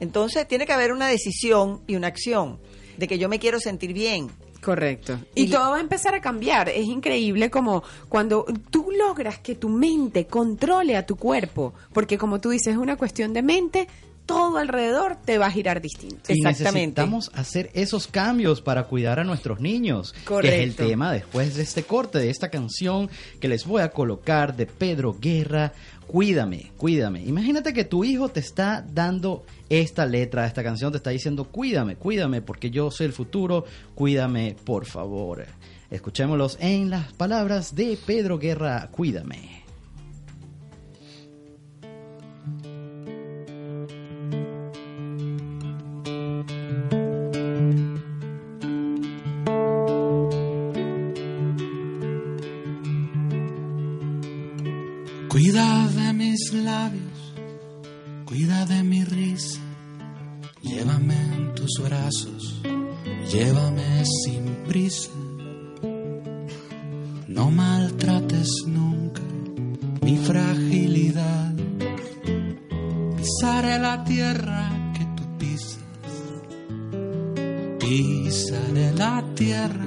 Entonces tiene que haber una decisión y una acción de que yo me quiero sentir bien. Correcto. Y, Y- todo va a empezar a cambiar. Es increíble como cuando tú logras que tu mente controle a tu cuerpo, porque como tú dices, es una cuestión de mente todo alrededor te va a girar distinto. Y necesitamos hacer esos cambios para cuidar a nuestros niños. Que es el Correcto. tema después de este corte, de esta canción que les voy a colocar de Pedro Guerra. Cuídame, cuídame. Imagínate que tu hijo te está dando esta letra, esta canción, te está diciendo, cuídame, cuídame, porque yo soy el futuro, cuídame, por favor. Escuchémoslos en las palabras de Pedro Guerra, cuídame. Mis labios, cuida de mi risa. Llévame en tus brazos, llévame sin prisa. No maltrates nunca mi fragilidad. Pisaré la tierra que tú pisas. Pisaré la tierra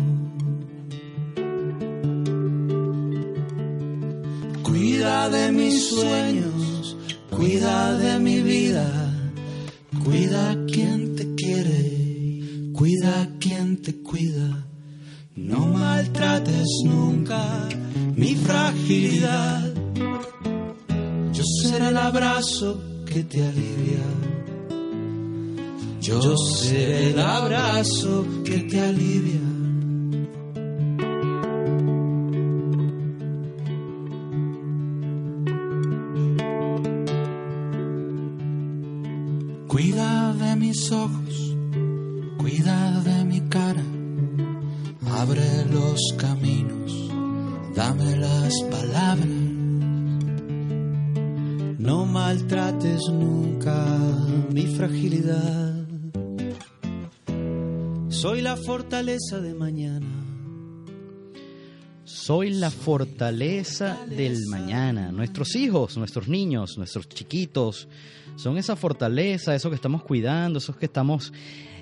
De mis sueños, cuida de mi vida, cuida a quien te quiere, cuida a quien te cuida. No maltrates nunca mi fragilidad. Yo seré el abrazo que te alivia. Yo seré el abrazo que te alivia. Mis ojos, cuida de mi cara, abre los caminos, dame las palabras. No maltrates nunca mi fragilidad. Soy la fortaleza de mañana. Soy la fortaleza del mañana. Nuestros hijos, nuestros niños, nuestros chiquitos, son esa fortaleza, eso que estamos cuidando, esos que estamos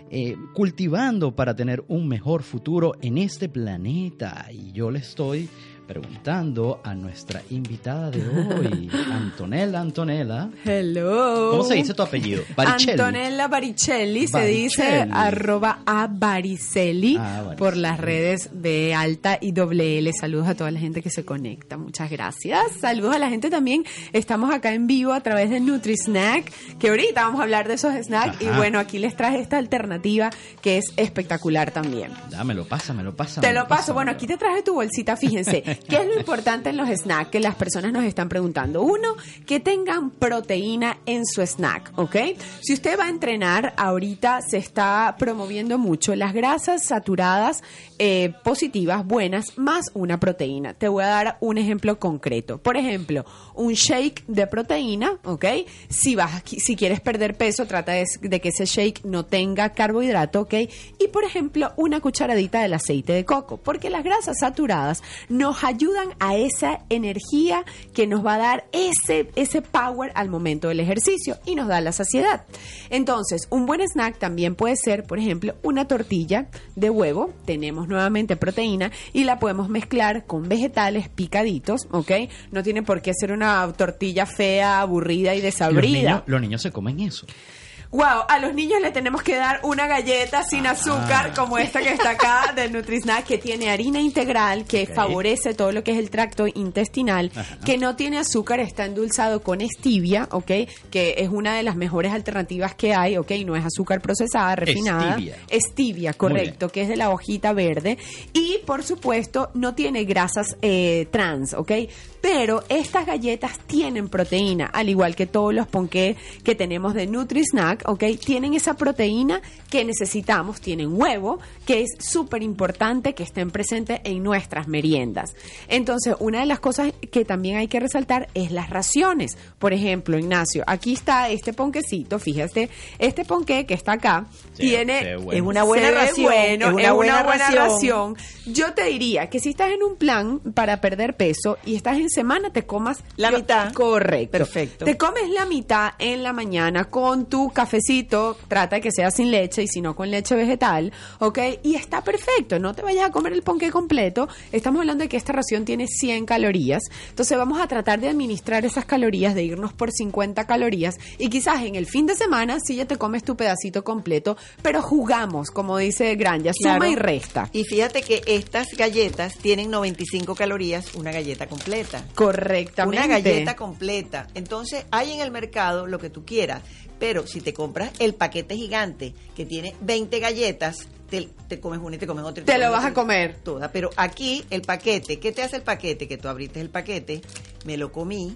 eh, cultivando para tener un mejor futuro en este planeta. Y yo le estoy preguntando a nuestra invitada de hoy, Antonella Antonella. Hello. ¿Cómo se dice tu apellido? Baricelli. Antonella Baricelli, se dice arroba a Baricelli Ah, Baricelli. por las redes de Alta y Doble L. Saludos a toda la gente que se conecta. Muchas gracias. Saludos a la gente también. Estamos acá en vivo a través de NutriSnack, que ahorita vamos a hablar de esos snacks. Y bueno, aquí les traje esta alternativa que es espectacular también. Dámelo, pásamelo, pásamelo. Te lo paso. Bueno, aquí te traje tu bolsita, fíjense. ¿Qué es lo importante en los snacks que las personas nos están preguntando? Uno, que tengan proteína en su snack, ¿ok? Si usted va a entrenar, ahorita se está promoviendo mucho las grasas saturadas eh, positivas, buenas, más una proteína. Te voy a dar un ejemplo concreto. Por ejemplo, un shake de proteína, ¿ok? Si, vas, si quieres perder peso, trata de, que ese shake no tenga carbohidrato, ¿ok? Y por ejemplo, una cucharadita del aceite de coco, porque las grasas saturadas nos ayudan a esa energía que nos va a dar ese, ese power al momento del ejercicio y nos da la saciedad. Entonces, un buen snack también puede ser, por ejemplo, una tortilla de huevo. Tenemos nuevamente proteína y la podemos mezclar con vegetales picaditos, ¿ok? No tiene por qué ser una tortilla fea, aburrida y Los desabrida. niños, los niños se comen eso. Wow, a los niños le tenemos que dar una galleta sin Ah. azúcar como esta que está acá del Nutrisnack que tiene harina integral que favorece todo lo que es el tracto intestinal, Ajá. que no tiene azúcar, está endulzado con stevia, ¿ok? Que es una de las mejores alternativas que hay, ¿ok? No es azúcar procesada, refinada. Stevia. Stevia, correcto, que es de la hojita verde. Y por supuesto, no tiene grasas eh, trans, ¿ok? Pero estas galletas tienen proteína, al igual que todos los ponqués que tenemos de Nutrisnack, snack, ¿ok? Tienen esa proteína que necesitamos, tienen huevo, que es súper importante que estén presentes en nuestras meriendas. Entonces, una de las cosas que también hay que resaltar es las raciones. Por ejemplo, Ignacio, aquí está este ponquecito, fíjate, este ponqué que está acá, Sí, tiene... bueno. Es una buena ración. bueno, es una es buena, una buena ración. ración. Yo te diría que si estás en un plan para perder peso y estás en semana, te comas La yo- mitad. Correcto. Perfecto. Te comes la mitad en la mañana con tu cafecito, trata de que sea sin leche y si no con leche vegetal, ¿ok? Y está perfecto, no te vayas a comer el ponqué completo. Estamos hablando de que esta ración tiene 100 calorías, entonces vamos a tratar de administrar esas calorías, de irnos por 50 calorías y quizás en el fin de semana sí ya te comes tu pedacito completo, pero jugamos, como dice Granja, suma Claro. y resta. Y fíjate que estas galletas tienen 95 calorías, una galleta completa. Correctamente. Una galleta completa. Entonces, hay en el mercado lo que tú quieras. Pero si te compras el paquete gigante que tiene 20 galletas, te, te comes una y te comes otra. y Te lo vas a comer. Toda. Pero aquí, el paquete, ¿qué te hace el paquete? Que tú abriste el paquete, me lo comí,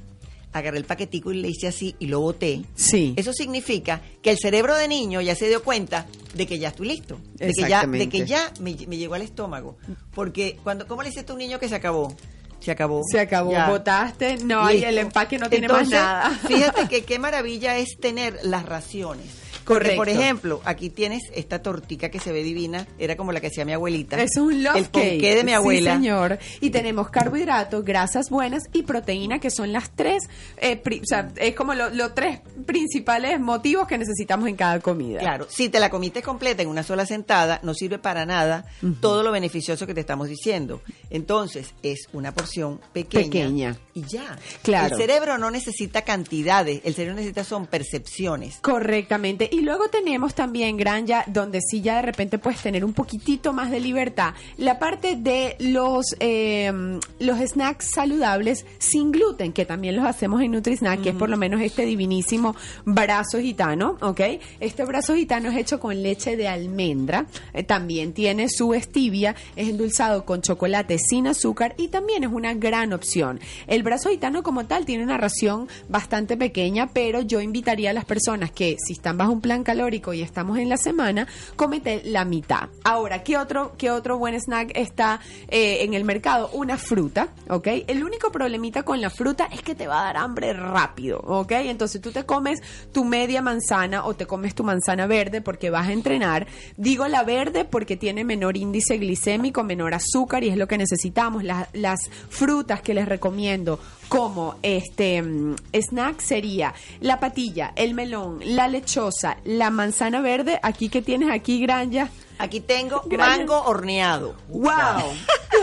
agarré el paquetico y le hice así y lo boté. Sí. Eso significa que el cerebro de niño ya se dio cuenta de que ya estoy listo. De que ya, de que ya me, me llegó al estómago. Porque cuando, ¿cómo le dices a un niño que se acabó? Se acabó. Se acabó, Ya. botaste, no, y Listo. el empaque no tiene Entonces, más nada. Fíjate que qué maravilla es tener las raciones. Correcto. por ejemplo, aquí tienes esta tortica que se ve divina, era como la que hacía mi abuelita. Es un love El cake. de mi abuela. Sí, señor. Y tenemos carbohidratos, grasas buenas y proteína, que son las tres, eh, o sea, es como lo- los tres principales motivos que necesitamos en cada comida. Claro, si te la comiste completa en una sola sentada, no sirve para nada todo lo beneficioso que te estamos diciendo. Entonces, es una porción pequeña. Pequeña. Y ya. Claro. El cerebro no necesita cantidades, el cerebro necesita son percepciones. Correctamente. Y luego tenemos también, Granja, donde sí ya de repente puedes tener un poquitito más de libertad, la parte de los, eh, los snacks saludables sin gluten, que también los hacemos en NutriSnack, que es por lo menos este divinísimo brazo gitano, ¿ok? Este brazo gitano es hecho con leche de almendra, eh, también tiene su stevia, es endulzado con chocolate sin azúcar y también es una gran opción. El brazo gitano como tal tiene una ración bastante pequeña, pero yo invitaría a las personas que si están bajo un plan calórico y estamos en la semana, cómete la mitad. Ahora, ¿qué otro, qué otro buen snack está eh, en el mercado? Una fruta, ¿ok? El único problemita con la fruta es que te va a dar hambre rápido, ¿ok? Entonces tú te comes tu media manzana o te comes tu manzana verde porque vas a entrenar. Digo la verde porque tiene menor índice glicémico, menor azúcar y es lo que necesitamos. Las, las frutas que les recomiendo como este mm, snack sería la patilla, el melón, la lechosa, la manzana verde. Aquí que tienes aquí, Granja. Aquí tengo Gracias. mango horneado. ¡Wow!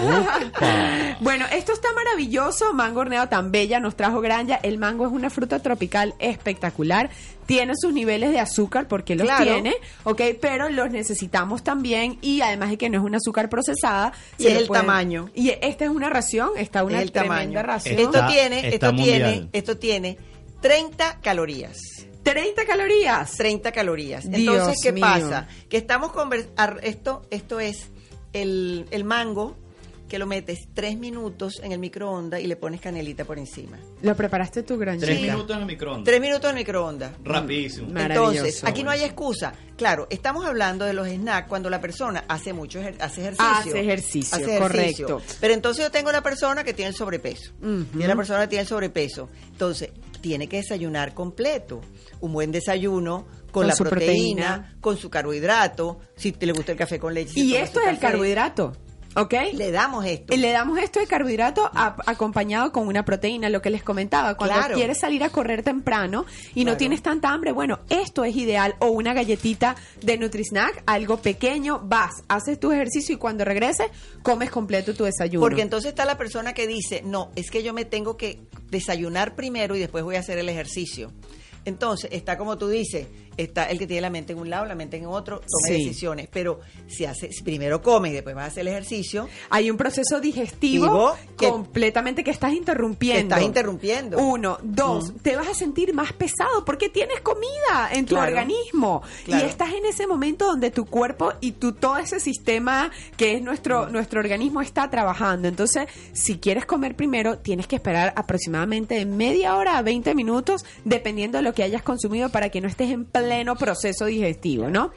bueno, esto está maravilloso. Mango horneado tan bella nos trajo Granja. El mango es una fruta tropical espectacular. Tiene sus niveles de azúcar porque los Claro. tiene, ¿ok? Pero los necesitamos también y además de que no es un azúcar procesada. Y es el tamaño. Y esta es una ración, está una es el tremenda tamaño. ración. Esto tiene, esto mundial. tiene, esto tiene 30 calorías. 30 calorías. 30 calorías. Dios Entonces, ¿qué mío. pasa? Que estamos conversando, esto, esto es el, el mango que lo metes tres minutos en el microondas y le pones canelita por encima. Lo preparaste tú, Granja. Tres minutos en el microondas. Tres minutos en el microondas. Rapidísimo. Maravilloso. Entonces, aquí no hay excusa. Claro, estamos hablando de los snacks cuando la persona hace mucho ejer- hace ejercicio. Hace ejercicio, correcto. Pero entonces yo tengo la persona que tiene el sobrepeso. Tiene la persona que tiene el sobrepeso. Entonces, tiene que desayunar completo. Un buen desayuno con, Con la proteína, proteína. con su carbohidrato, si te le gusta el café con leche. Y esto es el carbohidrato. ¿Ok? Le damos esto. Le damos esto de carbohidrato a- acompañado con una proteína, lo que les comentaba. Cuando Claro. quieres salir a correr temprano y no tienes tanta hambre, bueno, esto es ideal. O una galletita de Nutrisnack, algo pequeño, vas, haces tu ejercicio y cuando regreses, comes completo tu desayuno. Porque entonces está la persona que dice, no, es que yo me tengo que desayunar primero y después voy a hacer el ejercicio. Entonces, está como tú dices, está el que tiene la mente en un lado, la mente en otro, tome Sí. decisiones. Pero si hace, primero come y después vas a hacer el ejercicio, Hay un proceso digestivo que- completamente que estás interrumpiendo. te estás interrumpiendo. Uno, dos, te vas a sentir más pesado porque tienes comida en tu Claro. organismo Claro. y estás en ese momento donde tu cuerpo y tu todo ese sistema que es nuestro nuestro organismo está trabajando. Entonces, si quieres comer primero, tienes que esperar aproximadamente de media hora a 20 minutos dependiendo de lo que hayas consumido para que no estés en pleno proceso digestivo, ¿no?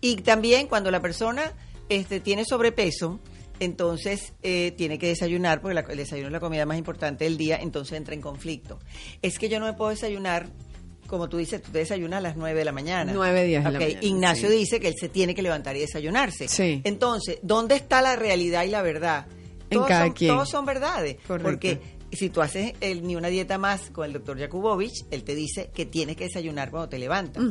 Y también cuando la persona este, tiene sobrepeso, entonces eh, tiene que desayunar, porque la- el desayuno es la comida más importante del día, entonces entra en conflicto. Es que yo no me puedo desayunar, como tú dices, tú te desayunas a las 9 de la mañana. Nueve, diez de la mañana, Ignacio sí. dice que él se tiene que levantar y desayunarse. Sí. Entonces, ¿dónde está la realidad y la verdad? En Todos cada son, quien. Todos son verdades. Correcto. Porque si tú haces el- ni una dieta más con el doctor Jakubovich, él te dice que tienes que desayunar cuando te levantas.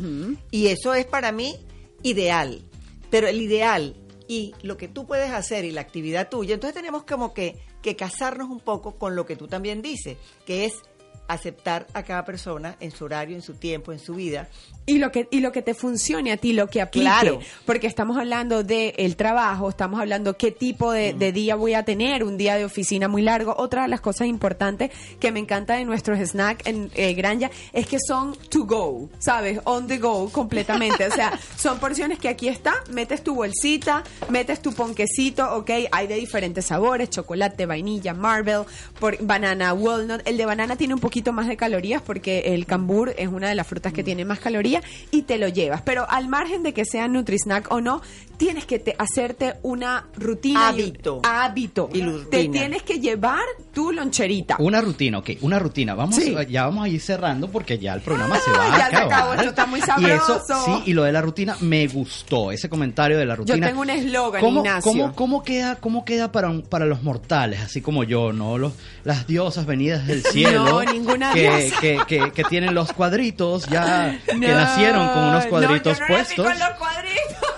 Y eso es para mí ideal. Pero el ideal y lo que tú puedes hacer y la actividad tuya, entonces tenemos como que, que casarnos un poco con lo que tú también dices, que es aceptar a cada persona en su horario, en su tiempo, en su vida. Y lo que y lo que te funcione a ti, lo que aplique, Claro. porque estamos hablando de el trabajo, estamos hablando qué tipo de, de día voy a tener, un día de oficina muy largo. Otra de las cosas importantes que me encanta de nuestros snacks en eh, Granja es que son to go, ¿sabes? On the go completamente. O sea, son porciones que aquí está, metes tu bolsita, metes tu ponquecito, ¿ok? Hay de diferentes sabores, chocolate, vainilla, marble, por, banana, walnut. El de banana tiene un poquito más de calorías porque el cambur es una de las frutas que tiene más calorías y te lo llevas. Pero al margen de que sea Nutrisnack o no, tienes que te- hacerte una rutina. y- Hábito. hábito. Y Te tienes que llevar tu loncherita. Una rutina, ok, una rutina. Vamos, Sí. ya vamos a ir cerrando porque ya el programa se va a ya se acabar. acabó, esto está muy Y eso, sabroso. sí, y lo de la rutina me gustó, ese comentario de la rutina. tengo un eslogan, ¿Cómo, Ignacio. ¿cómo, cómo queda, cómo queda para, un- para los mortales, así como yo, no los, las diosas venidas del cielo? No, ninguna que, que, que, que tienen los cuadritos ya, que No, nacieron con unos no, cuadritos yo no nací puestos. con los cuadritos.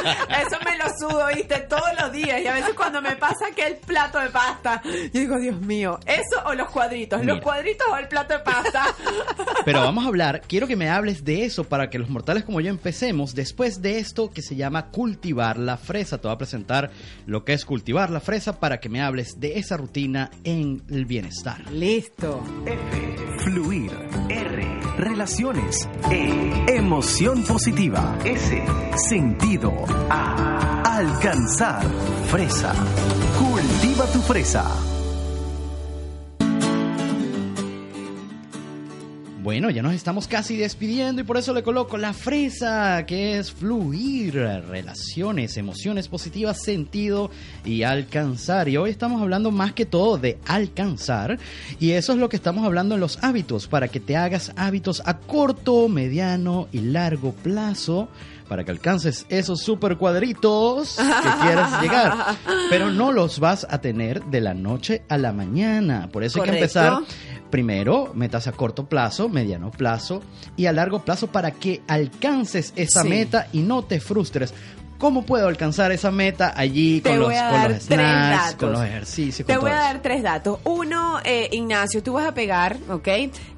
Eso me lo sudo, viste, todos los días. Y a veces cuando me pasa que el plato de pasta, yo digo, Dios mío, ¿eso o los cuadritos? ¿Los Mira. cuadritos o el plato de pasta? Pero vamos a hablar, quiero que me hables de eso para que los mortales como yo empecemos después de esto que se llama cultivar la fresa. Te voy a presentar lo que es cultivar la fresa para que me hables de esa rutina en el bienestar. Listo. Fluir. R. Relaciones. E. Emoción positiva. S. Sentido. A. Alcanzar. Fresa. Cultiva tu fresa. Bueno, ya nos estamos casi despidiendo y por eso le coloco la fresa, que es fluir, relaciones, emociones positivas, sentido y alcanzar. Y hoy estamos hablando más que todo de alcanzar y eso es lo que estamos hablando en los hábitos, para que te hagas hábitos a corto, mediano y largo plazo. Para que alcances esos super cuadritos que quieras llegar. Pero no los vas a tener de la noche a la mañana. Por eso hay que empezar Primero, metas a corto plazo, mediano plazo y a largo plazo para que alcances esa Sí. meta y no te frustres. ¿Cómo puedo alcanzar esa meta allí con los, con los snacks, con los ejercicios? Te voy a eso? dar tres datos. Uno, eh, Ignacio, tú vas a pegar, ¿ok?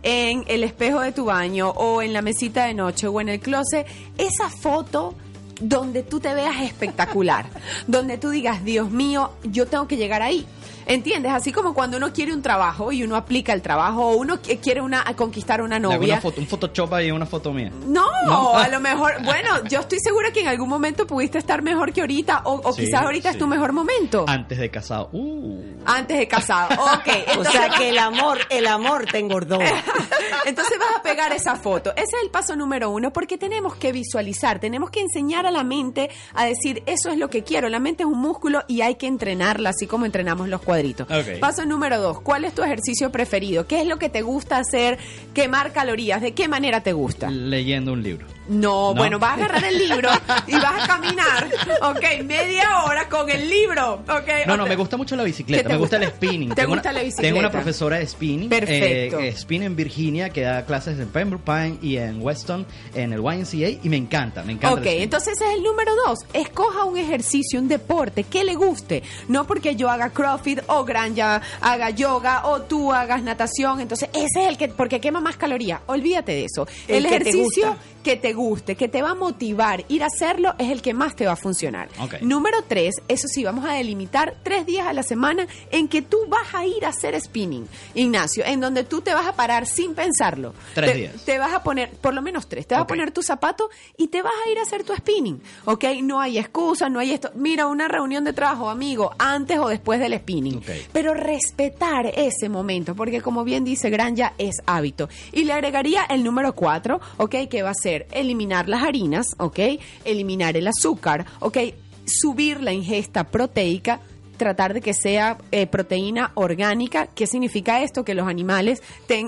En el espejo de tu baño o en la mesita de noche o en el closet, esa foto donde tú te veas espectacular, donde tú digas, Dios mío, yo tengo que llegar ahí. ¿Entiendes? Así como cuando uno quiere un trabajo y uno aplica el trabajo o uno qui- quiere una, conquistar una Le hago novia. una foto, un Photoshop ahí, una foto mía. No, No. a lo mejor, bueno, yo estoy segura que en algún momento pudiste estar mejor que ahorita o, o Sí, quizás ahorita es sí. tu mejor momento. Antes de casado. Uh. Antes de casado. Ok. O sea que el amor, el amor te engordó. Entonces vas a pegar esa foto. Ese es el paso número uno porque tenemos que visualizar, tenemos que enseñar a la mente a decir, eso es lo que quiero. La mente es un músculo y hay que entrenarla así como entrenamos los cuadritos. Paso número dos, ¿cuál es tu ejercicio preferido? ¿Qué es lo que te gusta hacer? ¿Quemar calorías? ¿De qué manera te gusta? Leyendo un libro. No, No. bueno, vas a agarrar el libro y vas a caminar, ok, media hora con el libro, ok. No, no, te- me gusta mucho la ¿Qué bicicleta, te me gusta, gusta? el spinning. ¿Te Tengo gusta una- la bicicleta? Tengo una profesora de spinning. Perfecto. eh, spinning en Virginia que da clases en Pembroke Pine y en Weston, en el YMCA, y me encanta, me encanta. Ok, el entonces ese es el número dos. Escoja un ejercicio, un deporte que le guste. No porque yo haga CrossFit o Granja haga yoga o tú hagas natación. Entonces ese es el que, porque quema más calorías. Olvídate de eso. El El, que te ejercicio gusta. que te guste, que te va a motivar, ir a hacerlo es el que más te va a funcionar. Número tres, eso sí, vamos a delimitar tres días a la semana en que tú vas a ir a hacer spinning, Ignacio, en donde tú te vas a parar sin pensarlo. Tres Te- días. Te vas a poner, por lo menos tres, te vas a poner tu zapato y te vas a ir a hacer tu spinning, ¿ok? No hay excusa, no hay esto. Mira, una reunión de trabajo, amigo, antes o después del spinning. Pero respetar ese momento, porque como bien dice Granja, es hábito. Y le agregaría el número cuatro, ¿ok? Que va a ser eliminar las harinas, ¿ok? Eliminar el azúcar, ¿ok? Subir la ingesta proteica, tratar de que sea eh, proteína orgánica. ¿Qué significa esto? Que los animales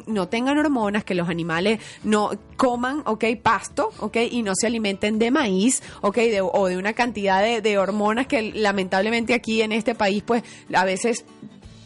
no tengan hormonas, que los animales no coman, ¿ok? Pasto, ¿ok? Y no se alimenten de maíz, ¿ok? De- o de una cantidad de, de hormonas que lamentablemente aquí en este país, pues a veces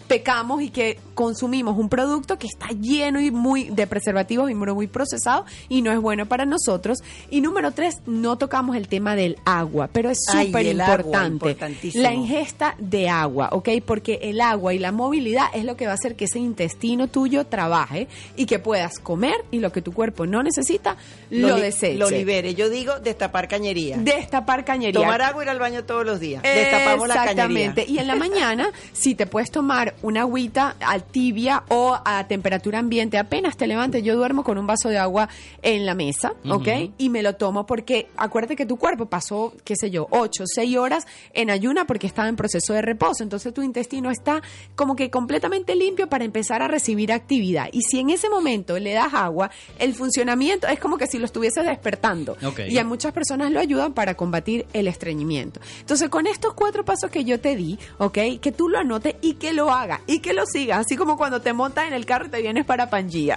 pecamos y que consumimos un producto que está lleno y muy de preservativos y muy, muy procesado y no es bueno para nosotros. Y número tres, no tocamos el tema del agua, pero es súper importante. La ingesta de agua, ¿ok? Porque el agua y la movilidad es lo que va a hacer que ese intestino tuyo trabaje y que puedas comer y lo que tu cuerpo no necesita, lo, deseche. Lo libere. Yo digo destapar cañería. Destapar cañería. Tomar agua y ir al baño todos los días. Destapamos la cañería. Exactamente. Y en la mañana, si te puedes tomar una agüita a tibia o a temperatura ambiente, apenas te levantes, yo duermo con un vaso de agua en la mesa, ¿ok? Ujú. Y me lo tomo porque acuérdate que tu cuerpo pasó, qué sé yo, 8, 6 horas en ayuna porque estaba en proceso de reposo. Entonces tu intestino está como que completamente limpio para empezar a recibir actividad. Y si en ese momento le das agua, el funcionamiento es como que si lo estuvieses despertando. Y a muchas personas lo ayudan para combatir el estreñimiento. Entonces, con estos cuatro pasos que yo te di, ¿ok? Que tú lo anotes y que lo hagas y que lo sigas, así como cuando te montas en el carro y te vienes para Pangía.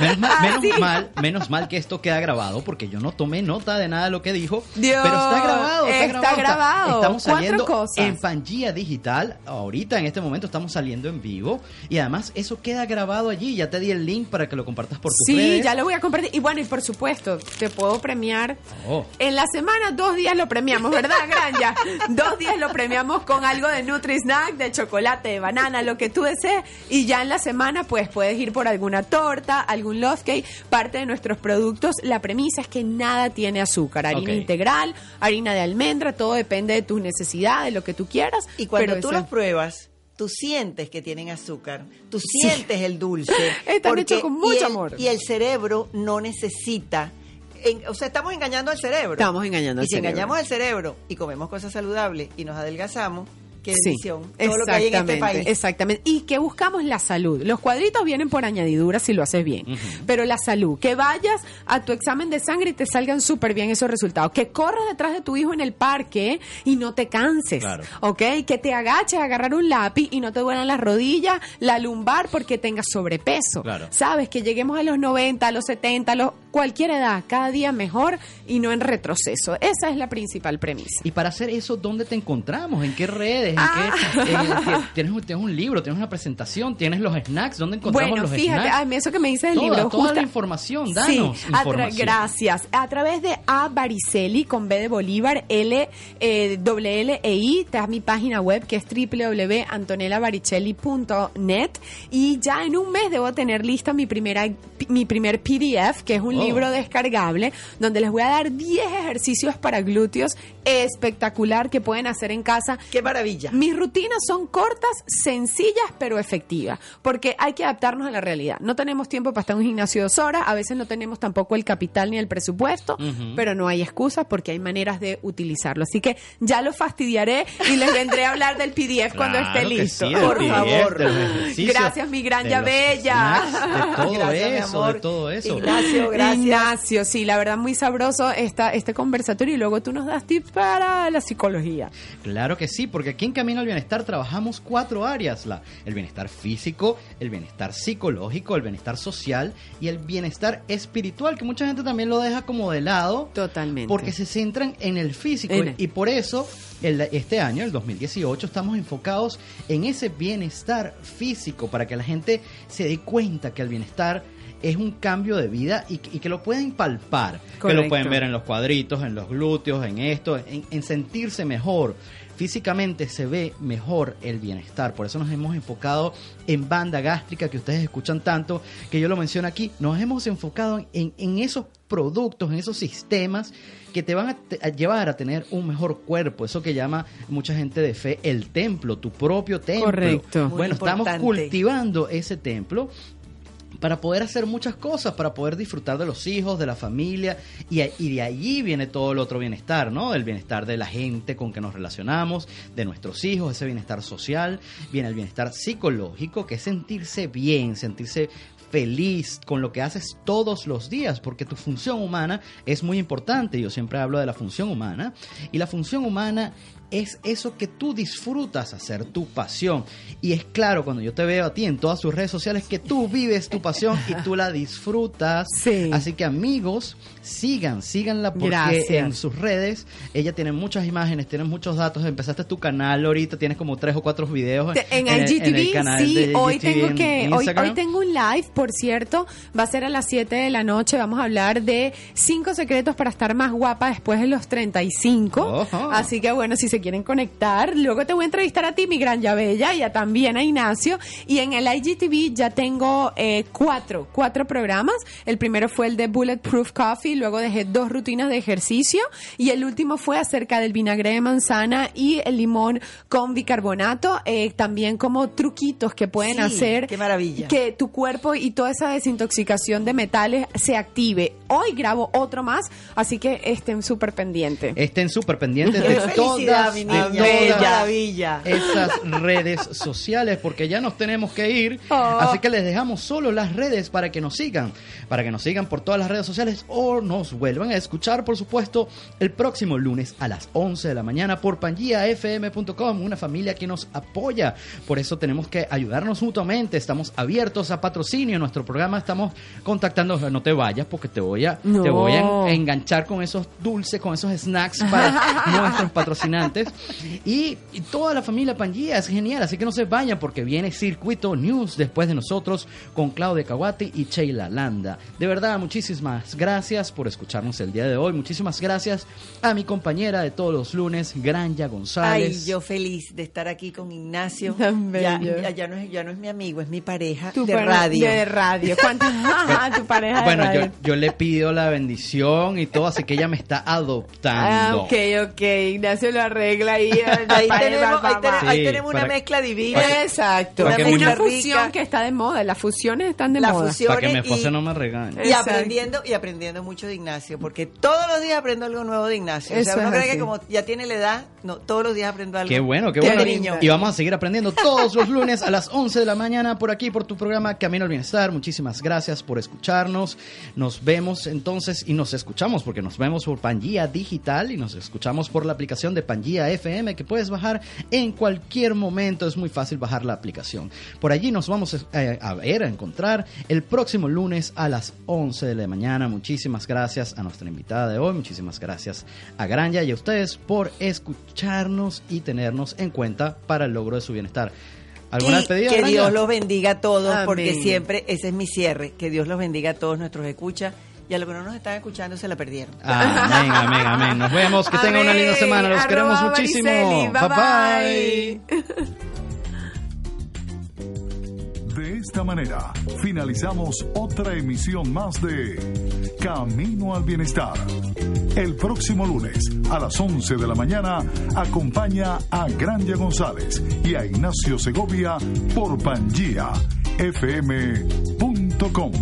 Menos, mal, menos mal, menos mal que esto queda grabado porque yo no tomé nota de nada de lo que dijo. Dios, pero está grabado, está, está grabado. grabado. Estamos saliendo cosas. en Pangía Digital. Ahorita, en este momento, estamos saliendo en vivo. Y además, eso queda grabado allí. Ya te di el link para que lo compartas por tus Sí, redes. ya lo voy a compartir. Y bueno, y por supuesto, te puedo premiar. Oh. En la semana, dos días lo premiamos, ¿verdad, Granja? dos días lo premiamos con algo de Nutri-Snack, de chocolate, de banana, lo que tú desees. Y ya en la semana, pues puedes ir por alguna torta, algún love cake, parte de nuestros productos. La premisa es que nada tiene azúcar. Harina integral, harina de almendra, todo depende de tus necesidades, de lo que tú quieras. Y cuando pero tú eso- los pruebas, tú sientes que tienen azúcar, tú Sí. sientes el dulce. Están porque- hechos con mucho y el- amor. Y el cerebro no necesita. en- o sea, estamos engañando al cerebro. Estamos engañando y al si cerebro. engañamos al cerebro y comemos cosas saludables y nos adelgazamos, qué Sí. Todo lo que hay en este exactamente, país. Exactamente. Y que buscamos la salud. Los cuadritos vienen por añadidura si lo haces bien. Pero la salud, que vayas a tu examen de sangre y te salgan súper bien esos resultados. Que corras detrás de tu hijo en el parque y no te canses. Claro. ¿Ok? Que te agaches a agarrar un lápiz y no te duelan las rodillas, la lumbar porque tengas sobrepeso. Claro. Sabes, que lleguemos a los 90, a los 70, a los, cualquier edad, cada día mejor y no en retroceso. Esa es la principal premisa. Y para hacer eso, ¿dónde te encontramos? ¿En qué redes? ¿En Ah. qué, eh, ti- tienes, un- tienes un libro, tienes una presentación, tienes los snacks. ¿Dónde encontramos Bueno, los fíjate, snacks? ay, eso que me dices del libro. toda justa- la información, danos Sí, a tra- información. gracias. A través de A Baricelli con B de Bolívar, L, eh, doble L e I, está mi página web que es www.antonellavaricelli.net y ya en un mes debo tener lista mi primera mi primer PDF, que es un Oh. libro descargable, donde les voy a dar 10 ejercicios para glúteos espectacular que pueden hacer en casa. ¡Qué maravilla! Mis rutinas son cortas, sencillas, pero efectivas, porque hay que adaptarnos a la realidad. No tenemos tiempo para estar en un gimnasio dos horas, a veces no tenemos tampoco el capital ni el presupuesto, pero no hay excusas porque hay maneras de utilizarlo. Así que ya lo fastidiaré y les vendré a hablar del PDF cuando esté Claro listo. sí, Por PDF, favor. Gracias, mi gran ya bella. snacks, de todo Gracias, eso, de todo eso. Ignacio, gracias. Ignacio, sí, la verdad muy sabroso esta, este conversatorio y luego tú nos das tips para la psicología. Claro que sí, porque aquí en Camino al Bienestar trabajamos cuatro áreas, la, el bienestar físico, el bienestar psicológico, el bienestar social y el bienestar espiritual, que mucha gente también lo deja como de lado. Totalmente. Porque se centran en el físico En el- y por eso el- este año, el 2018, estamos enfocados en ese bienestar físico para que la gente se dé cuenta que el bienestar es un cambio de vida y, que- y que lo pueden palpar, que lo pueden ver en los cuadritos, en los glúteos, en esto, en, en sentirse mejor. Físicamente se ve mejor el bienestar, por eso nos hemos enfocado en banda gástrica que ustedes escuchan tanto, que yo lo menciono aquí, nos hemos enfocado en, en esos productos, en esos sistemas que te van a, te- a llevar a tener un mejor cuerpo, eso que llama mucha gente de fe el templo, tu propio templo. Correcto. Muy Bueno, estamos importante. cultivando ese templo para poder hacer muchas cosas, para poder disfrutar de los hijos, de la familia, y, de allí viene todo el otro bienestar, ¿no? El bienestar de la gente con que nos relacionamos, de nuestros hijos, ese bienestar social, viene el bienestar psicológico, que es sentirse bien, sentirse feliz con lo que haces todos los días, porque tu función humana es muy importante. Yo siempre hablo de la función humana y la función humana es eso que tú disfrutas hacer, tu pasión. Y es claro, cuando yo te veo a ti en todas tus redes sociales, que tú vives tu pasión y tú la disfrutas. Así que amigos, sigan, síganla porque Gracias. en sus redes ella tiene muchas imágenes, tiene muchos datos. Empezaste tu canal ahorita, tienes como tres o cuatro videos En, el- IGTV, en el canal sí, de hoy IGTV tengo en que, hoy, tengo un live, por cierto, va a ser a las 7 de la noche, vamos a hablar de cinco secretos para estar más guapa después de los 35, Ojo. así que bueno, si se quieren conectar, luego te voy a entrevistar a ti, mi gran ya bella, y a también a Ignacio, y en el IGTV ya tengo eh, cuatro, cuatro programas, el primero fue el de Bulletproof Coffee, luego dejé dos rutinas de ejercicio, y el último fue acerca del vinagre de manzana y el limón con bicarbonato, eh, también como truquitos que pueden Sí, hacer qué maravilla. que tu cuerpo y toda esa desintoxicación de metales se active. Hoy grabo otro más, así que estén súper pendientes. Estén súper pendientes de felicidad, mi niña. Qué maravilla. esas redes sociales, porque ya nos tenemos que ir. Oh. Así que les dejamos solo las redes para que nos sigan, para que nos sigan por todas las redes sociales o nos vuelvan a escuchar, por supuesto, el próximo lunes a las 11 de la mañana por pangiafm.com, una familia que nos apoya. Por eso tenemos que ayudarnos mutuamente. Estamos abiertos a patrocinio en nuestro programa. Estamos contactando, no te vayas porque te voy a, No. te voy a en- enganchar con esos dulces, con esos snacks para nuestros patrocinantes. Y, y toda la familia Pangía es genial, así que no se vayan porque viene Circuito News después de nosotros con Claudia Kawati y Sheila Landa. De verdad, muchísimas gracias por escucharnos el día de hoy. Muchísimas gracias a mi compañera de todos los lunes, Granja Ay, González. yo feliz de estar aquí con Ignacio. Tan Ya, bello. ya, ya no es, ya no es mi amigo, es mi pareja Tu de pare- radio. De radio. ¿Cuántas? Ajá, tu pareja de Bueno, yo, radio. yo le pido la bendición y todo, así que ella me está Ah, adoptando. ok, ok. Ignacio lo arregla ahí. Ahí tenemos, ahí tenemos, ahí Sí, tenemos una para- mezcla divina. para- Exacto. que Una, mi- Una fusión rica. que está de moda. Las fusiones están de La moda. fusión Para que mi y- no me regañe. Y Exacto. aprendiendo, y aprendiendo mucho de Ignacio, porque todos los días aprendo algo nuevo de Ignacio. o Eso sea, uno cree así. que como ya tiene la edad, no, todos los días aprendo algo. Qué bueno, qué Qué bueno. niño. Y vamos a seguir aprendiendo todos los lunes a las 11 de la mañana por aquí, por tu programa Camino al Bienestar. Muchísimas gracias por escucharnos. Nos vemos entonces y nos escuchamos porque nos vemos por Pangía Digital y nos escuchamos por la aplicación de Pangía FM que puedes bajar en cualquier momento. Es muy fácil bajar la aplicación. Por allí nos vamos eh, a ver, a encontrar el próximo lunes a las 11 de la mañana. Muchísimas gracias a nuestra invitada de hoy. Muchísimas gracias a Granja y a ustedes por escucharnos y tenernos en cuenta para el logro de su bienestar. ¿Alguna Y despedida? que Granja? Dios los bendiga a todos, Amén. porque siempre ese es mi cierre. Que Dios los bendiga a todos nuestros escuchas. Y a los que no nos están escuchando se la perdieron. Amén, amén, amén. Nos vemos. Que tengan una linda Amén. semana. Los queremos muchísimo. Mariceli. Bye bye. De esta manera, finalizamos otra emisión más de Camino al Bienestar. El próximo lunes a las 11 de la mañana acompaña a Granja González y a Ignacio Segovia por Pangía fm.com.